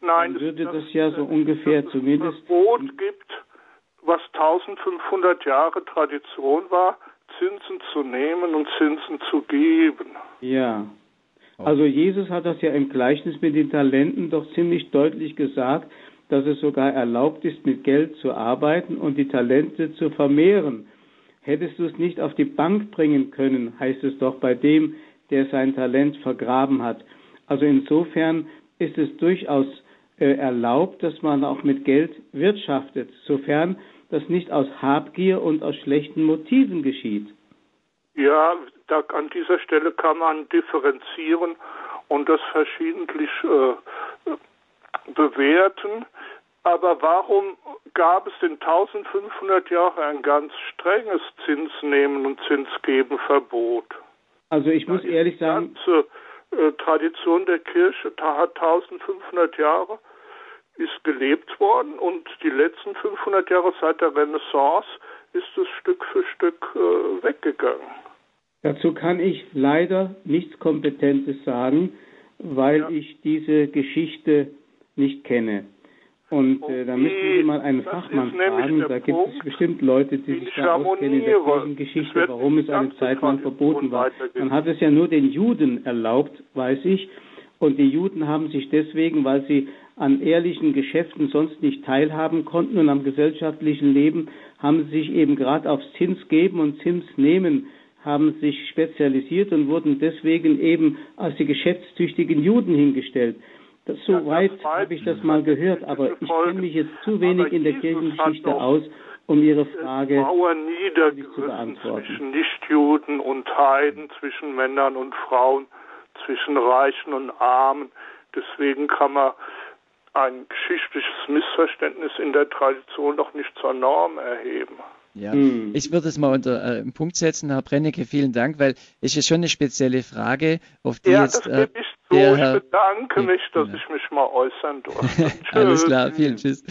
Speaker 7: Nein,
Speaker 2: Dann würde das, das ja so ungefähr
Speaker 7: dass
Speaker 2: zumindest.
Speaker 7: Es Verbot gibt, was 1500 Jahre Tradition war, Zinsen zu nehmen und Zinsen zu geben.
Speaker 2: Ja. Also Jesus hat das ja im Gleichnis mit den Talenten doch ziemlich deutlich gesagt, dass es sogar erlaubt ist, mit Geld zu arbeiten und die Talente zu vermehren. Hättest du es nicht auf die Bank bringen können, heißt es doch bei dem, der sein Talent vergraben hat. Also insofern ist es durchaus äh, erlaubt, dass man auch mit Geld wirtschaftet, sofern das nicht aus Habgier und aus schlechten Motiven geschieht.
Speaker 7: Ja, da, an dieser Stelle kann man differenzieren und das verschiedentlich äh, bewerten. Aber warum gab es in 1500 Jahren ein ganz strenges Zinsnehmen und Zinsgebenverbot?
Speaker 2: Also ich muss ehrlich sagen,
Speaker 7: die ganze äh, Tradition der Kirche hat 1500 Jahre ist gelebt worden und die letzten 500 Jahre seit der Renaissance ist es Stück für Stück äh, weggegangen.
Speaker 2: Dazu kann ich leider nichts Kompetentes sagen, weil ja. ich diese Geschichte nicht kenne. Und äh, da müssen Sie mal einen Fachmann fragen. Da gibt es bestimmt Leute, die sich da auskennen in der Kirchengeschichte, warum es eine Zeit lang verboten war. Man hat es ja nur den Juden erlaubt, weiß ich. Und die Juden haben sich deswegen, weil sie an ehrlichen Geschäften sonst nicht teilhaben konnten und am gesellschaftlichen Leben, haben sie sich eben gerade aufs Zinsgeben und Zinsnehmen haben sich spezialisiert und wurden deswegen eben als die geschäftstüchtigen Juden hingestellt. Das, so ja, weit habe ich das mal gehört, aber ich kenne mich jetzt zu wenig in der Kirchengeschichte aus, um Ihre Frage
Speaker 7: zu beantworten. Zwischen Nichtjuden und Heiden, zwischen Männern und Frauen, zwischen Reichen und Armen. Deswegen kann man ein geschichtliches Missverständnis in der Tradition doch nicht zur Norm erheben.
Speaker 1: Ja, hm. ich würde es mal unter äh, einen Punkt setzen, Herr Brennecke, vielen Dank, weil es ist schon eine spezielle Frage, auf die
Speaker 7: ja,
Speaker 1: jetzt.
Speaker 7: Das äh, ich so. Herr, ich bedanke mich, dass ja. ich mich mal äußern durfte.
Speaker 1: Alles klar, vielen Tschüss.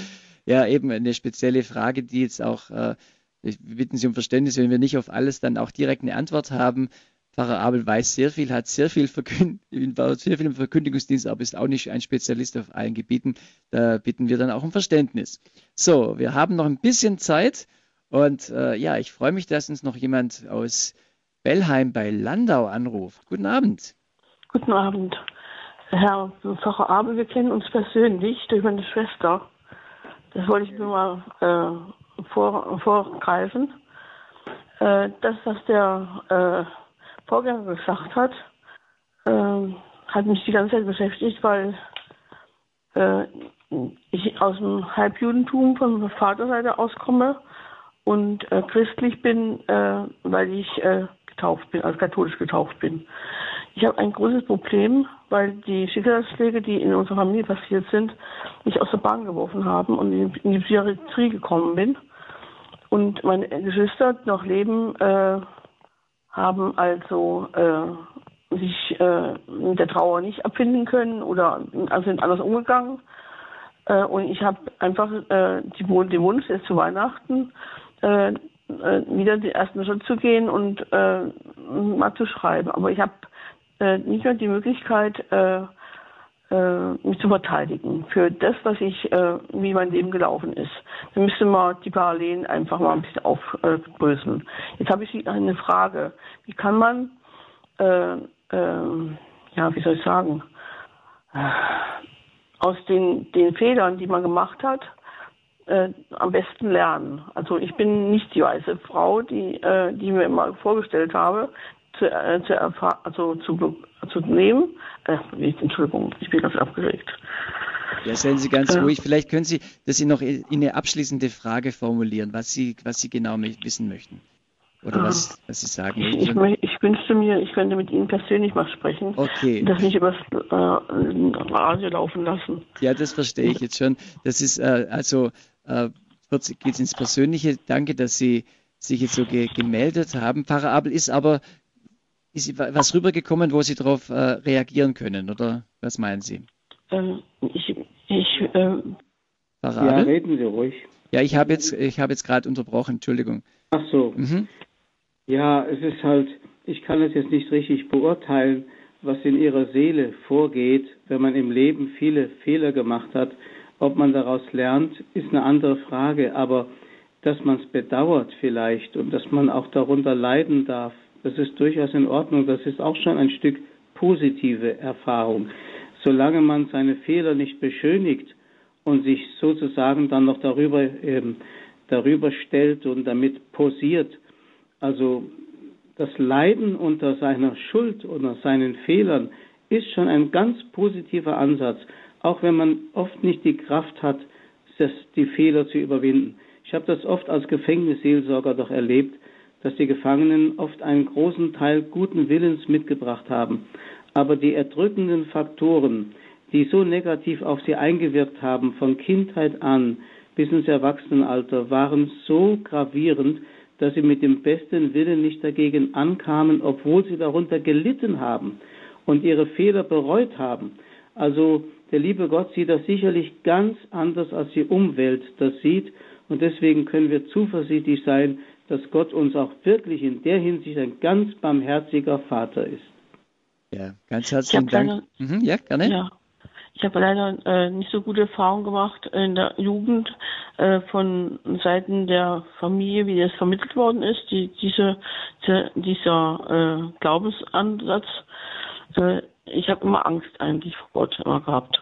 Speaker 1: Ja, eben eine spezielle Frage, die jetzt auch, äh, wir bitten Sie um Verständnis, wenn wir nicht auf alles dann auch direkt eine Antwort haben. Pfarrer Abel weiß sehr viel, hat sehr viel, Verkünd sehr viel im Verkündigungsdienst, aber ist auch nicht ein Spezialist auf allen Gebieten. Da bitten wir dann auch um Verständnis. So, wir haben noch ein bisschen Zeit. Und äh, ja, ich freue mich, dass uns noch jemand aus Bellheim bei Landau anruft. Guten Abend.
Speaker 8: Guten Abend. Herr Pfarrer Abel, wir kennen uns persönlich durch meine Schwester. Das wollte ich nur mal äh, vor, vorgreifen. Äh, das, was der äh, Vorgänger gesagt hat, äh, hat mich die ganze Zeit beschäftigt, weil äh, ich aus dem Halbjudentum von Vaterseite auskomme und äh, christlich bin, weil ich getauft bin, als katholisch getauft bin. Ich habe ein großes Problem, weil die Schicksalsschläge, die in unserer Familie passiert sind, mich aus der Bahn geworfen haben und in, die Psychiatrie gekommen bin. Und meine Geschwister, die noch leben, äh, haben also äh, sich äh, mit der Trauer nicht abfinden können oder also sind anders umgegangen. Äh, und ich habe einfach äh, die, den Wunsch jetzt zu Weihnachten äh, wieder den ersten Schritt zu gehen und mal zu schreiben. Aber ich habe äh, nicht mehr die Möglichkeit, äh, äh, mich zu verteidigen für das, was ich, äh, wie mein Leben gelaufen ist. Dann müsste man die Parallelen einfach mal ein bisschen aufbröseln. Jetzt habe ich eine Frage. Wie kann man, äh, äh, ja, wie soll ich sagen, aus den, den Fehlern, die man gemacht hat, äh, am besten lernen. Also ich bin nicht die weiße Frau, die, äh, die mir immer vorgestellt habe, zu, äh, zu, also zu, zu nehmen. Äh, Entschuldigung, ich bin ganz abgeregt.
Speaker 1: Ja, seien Sie ganz ruhig. Vielleicht können Sie das in noch in eine abschließende Frage formulieren, was Sie, was Sie genau wissen möchten. Oder was, was Sie sagen
Speaker 8: ich, möchten. Ich, ich, wünschte mir, ich könnte mit Ihnen persönlich mal sprechen.
Speaker 1: Okay.
Speaker 8: Das nicht übers äh, Radio laufen lassen.
Speaker 1: Ja, das verstehe ich jetzt schon. Das ist äh, also äh, geht es ins Persönliche. Danke, dass Sie sich jetzt so ge gemeldet haben. Pfarrer Abel ist aber ist was rübergekommen, wo Sie darauf äh, reagieren können, oder was meinen Sie?
Speaker 8: Ähm, ich, ich äh,
Speaker 2: ja, reden Sie ruhig.
Speaker 1: Ja, ich habe jetzt, ich habe jetzt gerade unterbrochen, Entschuldigung.
Speaker 2: Ach so. Mhm. Ja, es ist halt, ich kann es jetzt nicht richtig beurteilen, was in Ihrer Seele vorgeht, wenn man im Leben viele Fehler gemacht hat. Ob man daraus lernt, ist eine andere Frage, aber dass man es bedauert vielleicht und dass man auch darunter leiden darf, das ist durchaus in Ordnung. Das ist auch schon ein Stück positive Erfahrung. Solange man seine Fehler nicht beschönigt und sich sozusagen dann noch darüber, ähm, darüber stellt und damit posiert, also das Leiden unter seiner Schuld oder seinen Fehlern ist schon ein ganz positiver Ansatz, auch wenn man oft nicht die Kraft hat, das, die Fehler zu überwinden. Ich habe das oft als Gefängnisseelsorger doch erlebt, dass die Gefangenen oft einen großen Teil guten Willens mitgebracht haben. Aber die erdrückenden Faktoren, die so negativ auf sie eingewirkt haben, von Kindheit an bis ins Erwachsenenalter, waren so gravierend, dass sie mit dem besten Willen nicht dagegen ankamen, obwohl sie darunter gelitten haben und ihre Fehler bereut haben. Also der liebe Gott sieht das sicherlich ganz anders, als die Umwelt das sieht. Und deswegen können wir zuversichtlich sein, dass Gott uns auch wirklich in der Hinsicht ein ganz barmherziger Vater ist.
Speaker 1: Ja, ganz herzlichen Dank. Leider,
Speaker 8: mhm, ja, gerne. Ja. Ich habe leider äh, nicht so gute Erfahrungen gemacht in der Jugend äh, von Seiten der Familie, wie das vermittelt worden ist, die, diese, die, dieser äh, Glaubensansatz. Äh, ich habe immer Angst eigentlich vor Gott immer gehabt,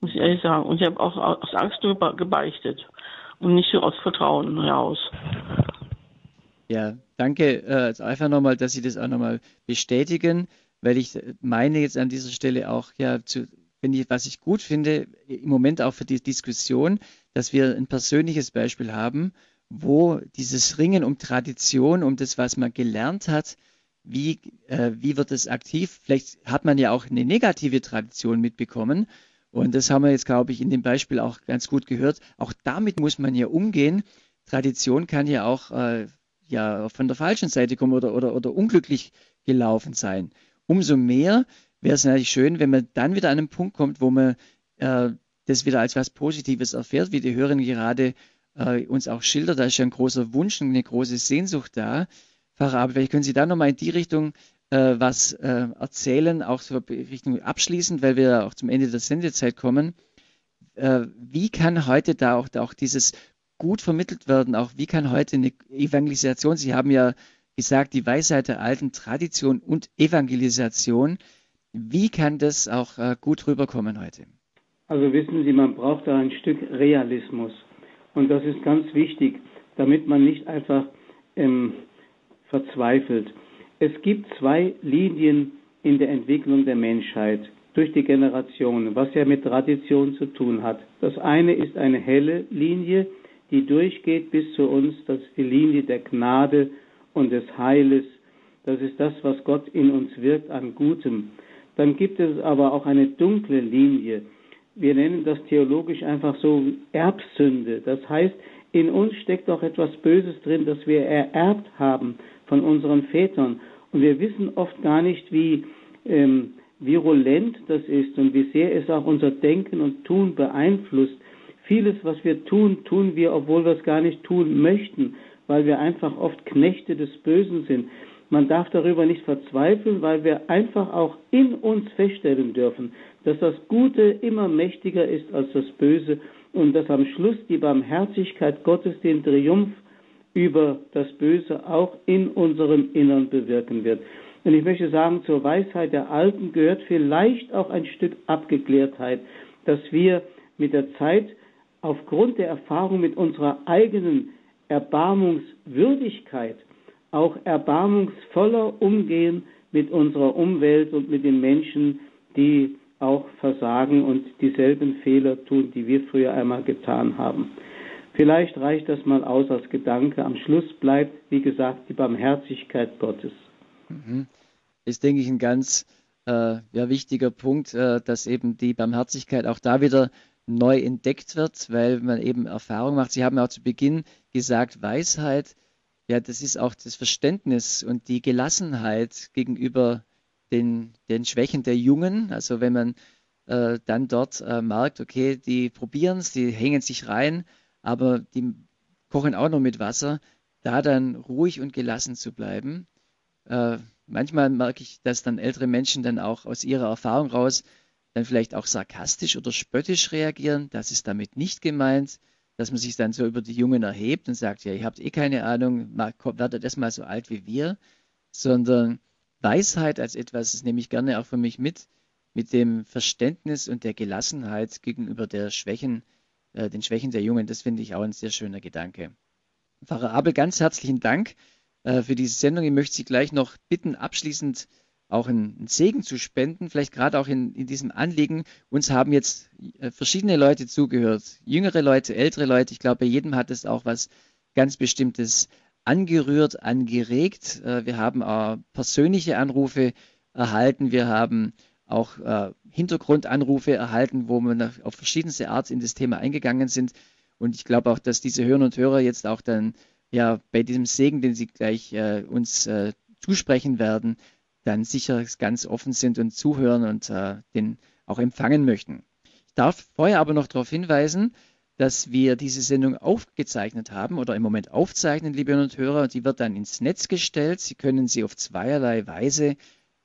Speaker 8: muss ich ehrlich sagen. Und ich habe auch aus Angst nur gebeichtet und nicht so aus Vertrauen heraus.
Speaker 1: Ja, danke äh, einfach nochmal, dass Sie das auch nochmal bestätigen, weil ich meine jetzt an dieser Stelle auch, ja, zu, wenn ich, was ich gut finde, im Moment auch für die Diskussion, dass wir ein persönliches Beispiel haben, wo dieses Ringen um Tradition, um das, was man gelernt hat, wie, äh, wie wird es aktiv? Vielleicht hat man ja auch eine negative Tradition mitbekommen. Und das haben wir jetzt, glaube ich, in dem Beispiel auch ganz gut gehört. Auch damit muss man ja umgehen. Tradition kann ja auch äh, ja von der falschen Seite kommen oder, oder, oder unglücklich gelaufen sein. Umso mehr wäre es natürlich schön, wenn man dann wieder an einen Punkt kommt, wo man äh, das wieder als was Positives erfährt, wie die Hörerin gerade äh, uns auch schildert. Da ist ja ein großer Wunsch und eine große Sehnsucht da. Pfarrer Aber vielleicht können Sie da nochmal in die Richtung äh, was äh, erzählen, auch so Richtung abschließend, weil wir auch zum Ende der Sendezeit kommen. Äh, wie kann heute da auch, da auch dieses gut vermittelt werden. Auch wie kann heute eine Evangelisation, Sie haben ja gesagt, die Weisheit der alten Tradition und Evangelisation, wie kann das auch äh, gut rüberkommen heute?
Speaker 2: Also wissen Sie, man braucht da ein Stück Realismus. Und das ist ganz wichtig, damit man nicht einfach ähm, verzweifelt. Es gibt zwei Linien in der Entwicklung der Menschheit durch die Generationen, was ja mit Tradition zu tun hat. Das eine ist eine helle Linie, die durchgeht bis zu uns. Das ist die Linie der Gnade und des Heiles. Das ist das, was Gott in uns wirkt an Gutem. Dann gibt es aber auch eine dunkle Linie. Wir nennen das theologisch einfach so Erbsünde. Das heißt, in uns steckt auch etwas Böses drin, das wir ererbt haben von unseren Vätern. Und wir wissen oft gar nicht, wie ähm, virulent das ist und wie sehr es auch unser Denken und Tun beeinflusst. Vieles, was wir tun, tun wir, obwohl wir es gar nicht tun möchten, weil wir einfach oft Knechte des Bösen sind. man darf darüber nicht verzweifeln, weil wir einfach auch in uns feststellen dürfen, dass das Gute immer mächtiger ist als das Böse und dass am Schluss die Barmherzigkeit Gottes den Triumph über das Böse auch in unserem Innern bewirken wird. Und ich möchte sagen, zur Weisheit der Alten gehört vielleicht auch ein Stück Abgeklärtheit, dass wir mit der Zeit aufgrund der Erfahrung mit unserer eigenen Erbarmungswürdigkeit auch erbarmungsvoller umgehen mit unserer Umwelt und mit den Menschen, die auch versagen und dieselben Fehler tun, die wir früher einmal getan haben. Vielleicht reicht das mal aus als Gedanke. Am Schluss bleibt, wie gesagt, die Barmherzigkeit Gottes.
Speaker 1: Mhm. Ist, denke ich, ein ganz äh, ja, wichtiger Punkt, äh, dass eben die Barmherzigkeit auch da wieder neu entdeckt wird, weil man eben Erfahrung macht. Sie haben auch zu Beginn gesagt, Weisheit, ja, das ist auch das Verständnis und die Gelassenheit gegenüber den, den Schwächen der Jungen. Also wenn man äh, dann dort äh, merkt, okay, die probieren es, die hängen sich rein, aber die kochen auch noch mit Wasser, da dann ruhig und gelassen zu bleiben. Äh, manchmal merke ich, dass dann ältere Menschen dann auch aus ihrer Erfahrung raus dann vielleicht auch sarkastisch oder spöttisch reagieren. Das ist damit nicht gemeint, dass man sich dann so über die Jungen erhebt und sagt, ja, ihr habt eh keine Ahnung, werdet erst mal so alt wie wir, sondern Weisheit als etwas, das nehme ich gerne auch für mich mit, mit dem Verständnis und der Gelassenheit gegenüber der Schwächen, äh, den Schwächen der Jungen. Das finde ich auch ein sehr schöner Gedanke. Pfarrer Abel, ganz herzlichen Dank äh, für diese Sendung. Ich möchte Sie gleich noch bitten, abschließend auch einen Segen zu spenden, vielleicht gerade auch in, in diesem Anliegen. Uns haben jetzt äh, verschiedene Leute zugehört, jüngere Leute, ältere Leute. Ich glaube, bei jedem hat es auch was ganz Bestimmtes angerührt, angeregt. Äh, wir haben auch persönliche Anrufe erhalten. Wir haben auch äh, Hintergrundanrufe erhalten, wo wir auf verschiedenste Art in das Thema eingegangen sind. Und ich glaube auch, dass diese Hörner und Hörer jetzt auch dann ja bei diesem Segen, den sie gleich äh, uns äh, zusprechen werden, dann sicher ganz offen sind und zuhören und äh, den auch empfangen möchten. Ich darf vorher aber noch darauf hinweisen, dass wir diese Sendung aufgezeichnet haben oder im Moment aufzeichnen, liebe Hörer und Hörer. Die wird dann ins Netz gestellt. Sie können sie auf zweierlei Weise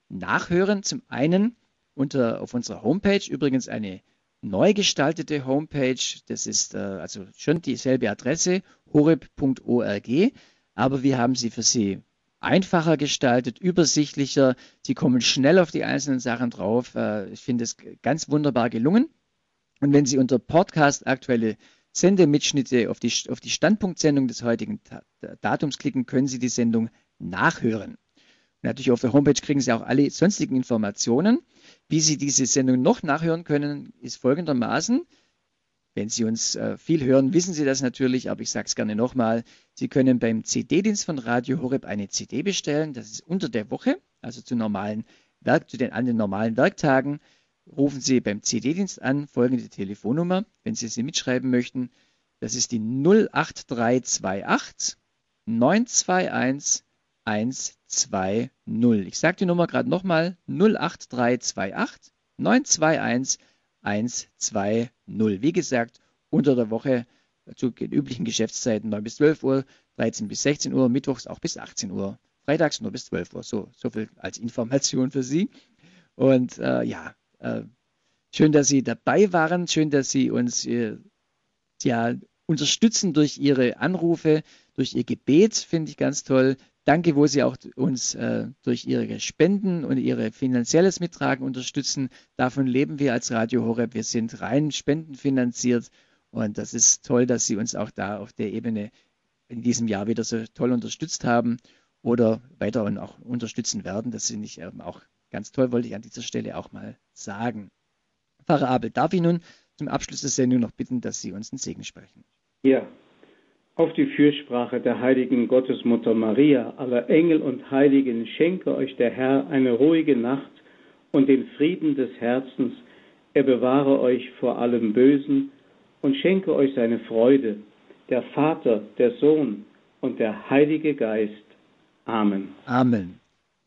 Speaker 1: nachhören. Zum einen unter, auf unserer Homepage, übrigens eine neu gestaltete Homepage. Das ist äh, also schon dieselbe Adresse, horeb.org, aber wir haben sie für Sie einfacher gestaltet, übersichtlicher. Sie kommen schnell auf die einzelnen Sachen drauf. Äh, ich finde es ganz wunderbar gelungen. Und wenn Sie unter Podcast aktuelle Sendemitschnitte auf die, auf die Standpunktsendung des heutigen Datums klicken, können Sie die Sendung nachhören. Und natürlich auf der Homepage kriegen Sie auch alle sonstigen Informationen. Wie Sie diese Sendung noch nachhören können, ist folgendermaßen. Wenn Sie uns äh, viel hören, wissen Sie das natürlich, aber ich sage es gerne nochmal. Sie können beim CD-Dienst von Radio Horeb eine CD bestellen. Das ist unter der Woche, also zu normalen Werk, zu den, an den normalen Werktagen. Rufen Sie beim CD-Dienst an, folgende Telefonnummer, wenn Sie sie mitschreiben möchten. Das ist die 08328 921 120. Ich sage die Nummer gerade nochmal 08328 921 120. Wie gesagt, unter der Woche zu den üblichen Geschäftszeiten 9 bis 12 Uhr, 13 bis 16 Uhr, mittwochs auch bis 18 Uhr, freitags nur bis 12 Uhr. So, so viel als Information für Sie. Und äh, ja, äh, schön, dass Sie dabei waren. Schön, dass Sie uns äh, ja, unterstützen durch Ihre Anrufe, durch Ihr Gebet, finde ich ganz toll. Danke, wo Sie auch uns äh, durch Ihre Spenden und Ihre finanzielles Mittragen unterstützen. Davon leben wir als Radio Horeb. Wir sind rein spendenfinanziert und das ist toll, dass Sie uns auch da auf der Ebene in diesem Jahr wieder so toll unterstützt haben oder weiter und auch unterstützen werden. Das finde ich ähm, auch ganz toll, wollte ich an dieser Stelle auch mal sagen. Pfarrer Abel, darf ich nun zum Abschluss der Sendung noch bitten, dass Sie uns einen Segen sprechen?
Speaker 2: Ja, auf die Fürsprache der heiligen Gottesmutter Maria, aller Engel und Heiligen, schenke euch der Herr eine ruhige Nacht und den Frieden des Herzens. Er bewahre euch vor allem Bösen und schenke euch seine Freude, der Vater, der Sohn und der Heilige Geist. Amen.
Speaker 1: Amen.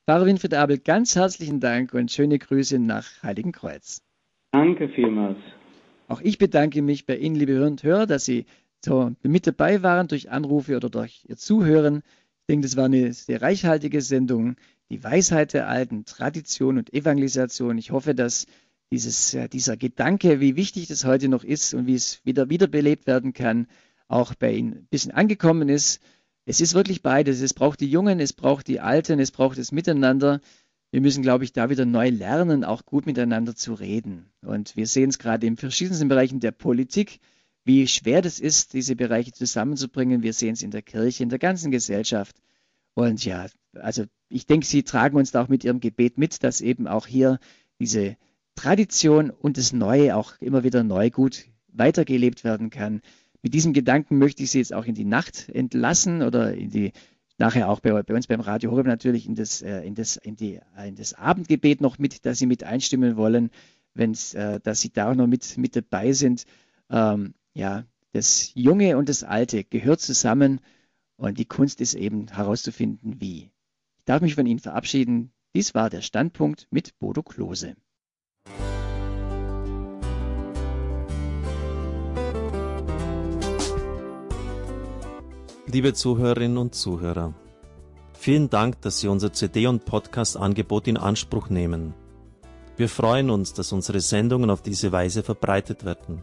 Speaker 1: Pfarrer Winfried Abel, ganz herzlichen Dank und schöne Grüße nach Heiligenkreuz.
Speaker 2: Danke vielmals.
Speaker 1: Auch ich bedanke mich bei Ihnen, liebe Hörer und Hörer, dass Sie so mit dabei waren durch Anrufe oder durch Ihr Zuhören. Ich denke, das war eine sehr reichhaltige Sendung. Die Weisheit der Alten, Tradition und Evangelisation. Ich hoffe, dass dieses, äh, dieser Gedanke, wie wichtig das heute noch ist und wie es wieder wiederbelebt werden kann, auch bei Ihnen ein bisschen angekommen ist. Es ist wirklich beides. Es braucht die Jungen, es braucht die Alten, es braucht das Miteinander. Wir müssen, glaube ich, da wieder neu lernen, auch gut miteinander zu reden. Und wir sehen es gerade in verschiedensten Bereichen der Politik, wie schwer das ist, diese Bereiche zusammenzubringen. Wir sehen es in der Kirche, in der ganzen Gesellschaft. Und ja, also ich denke, Sie tragen uns da auch mit Ihrem Gebet mit, dass eben auch hier diese Tradition und das Neue auch immer wieder neu gut weitergelebt werden kann. Mit diesem Gedanken möchte ich Sie jetzt auch in die Nacht entlassen oder in die nachher auch bei, bei uns beim Radio Horeb natürlich in das, äh, in, das, in, die, äh, in das Abendgebet noch mit, dass Sie mit einstimmen wollen, wenn äh, dass Sie da auch noch mit, mit dabei sind. Ähm, ja, das Junge und das Alte gehört zusammen und die Kunst ist eben herauszufinden, wie. Ich darf mich von Ihnen verabschieden. Dies war der Standpunkt mit Bodo Klose.
Speaker 9: Liebe Zuhörerinnen und Zuhörer, vielen Dank, dass Sie unser CD- und Podcast-Angebot in Anspruch nehmen. Wir freuen uns, dass unsere Sendungen auf diese Weise verbreitet werden.